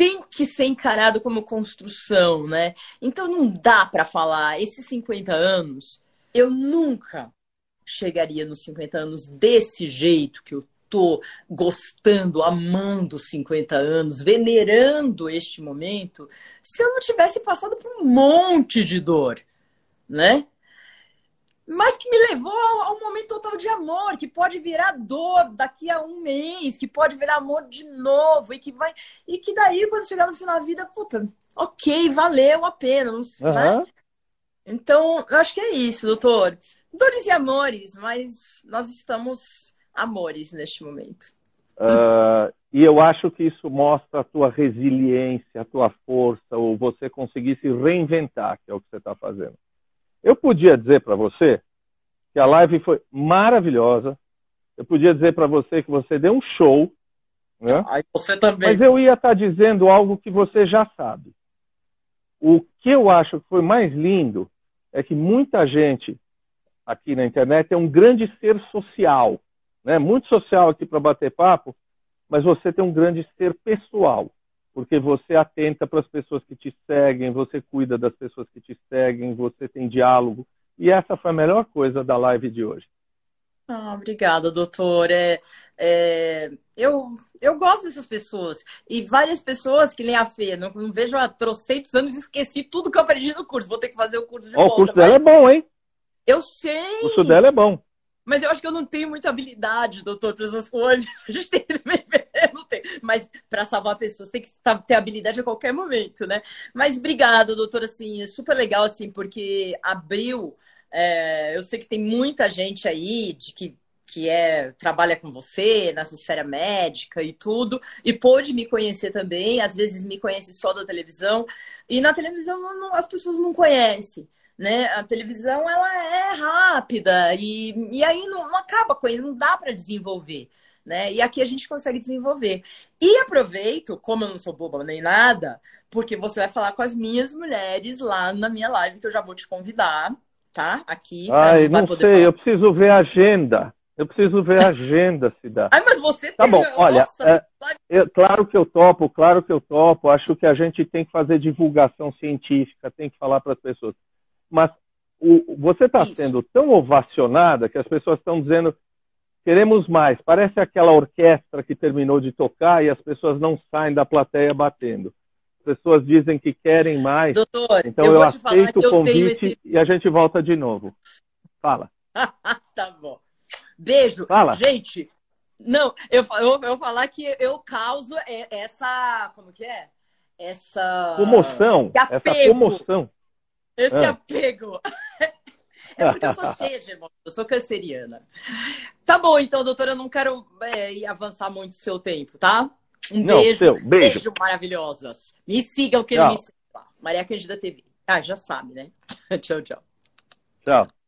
tem que ser encarado como construção, né? Então não dá para falar, esses 50 anos, eu nunca chegaria nos 50 anos desse jeito que eu tô gostando, amando 50 anos, venerando este momento, se eu não tivesse passado por um monte de dor, né? Mas que me levou a um momento total de amor, que pode virar dor daqui a um mês, que pode virar amor de novo, e que vai. E que daí, quando chegar no final da vida, puta, ok, valeu a pena. Uhum. né? Então, eu acho que é isso, doutor. Dores e amores, mas nós estamos amores neste momento. Uh, e eu acho que isso mostra a tua resiliência, a tua força, ou você conseguir se reinventar, que é o que você está fazendo. Eu podia dizer para você que a live foi maravilhosa. Eu podia dizer para você que você deu um show. Né? Aí você também. Mas eu ia estar tá dizendo algo que você já sabe. O que eu acho que foi mais lindo é que muita gente aqui na internet é um grande ser social, né? Muito social aqui para bater papo, mas você tem um grande ser pessoal porque você atenta para as pessoas que te seguem, você cuida das pessoas que te seguem, você tem diálogo. E essa foi a melhor coisa da live de hoje. Ah, obrigada, doutor. É, é, eu, eu gosto dessas pessoas. E várias pessoas que nem a Fê, não, não vejo há trocentos anos e esqueci tudo que eu aprendi no curso. Vou ter que fazer o curso de oh, volta. O curso dela é bom, hein? Eu sei. O curso dela é bom. Mas eu acho que eu não tenho muita habilidade, doutor, para essas coisas. A gente tem. Mas para salvar pessoas tem que ter habilidade a qualquer momento, né? Mas obrigada, doutor. Assim, é super legal, assim, porque abriu. É, eu sei que tem muita gente aí de que que é trabalha com você nessa esfera médica e tudo, e pôde me conhecer também, às vezes me conhece só da televisão, e na televisão não, as pessoas não conhecem né? A televisão ela é rápida e, e aí não, não acaba com isso, não dá para desenvolver. Né? E aqui a gente consegue desenvolver. E aproveito, como eu não sou boba nem nada, porque você vai falar com as minhas mulheres lá na minha live, que eu já vou te convidar, tá? Aqui. Ai, não sei, falar. eu preciso ver a agenda. Eu preciso ver a agenda, dá. Ai, mas você tá tem... bom, olha, Nossa, é, eu, claro que eu topo, claro que eu topo. Acho que a gente tem que fazer divulgação científica, tem que falar para as pessoas mas o, você está sendo tão ovacionada que as pessoas estão dizendo queremos mais. Parece aquela orquestra que terminou de tocar e as pessoas não saem da plateia batendo. As pessoas dizem que querem mais. Doutor, então eu, eu aceito o convite esse... e a gente volta de novo. Fala. tá bom. Beijo. Fala. Gente, não, eu, eu, eu falar que eu causo essa. Como que é? Essa. Comoção. Essa comoção. Esse é. apego. É porque eu sou cheia de emoções, eu sou canceriana. Tá bom, então, doutora, eu não quero é, avançar muito o seu tempo, tá? Um não, beijo, seu, beijo. beijo maravilhosas. Me sigam, que me sigam. Maria Cândida TV. Ah, já sabe, né? tchau, tchau. Tchau.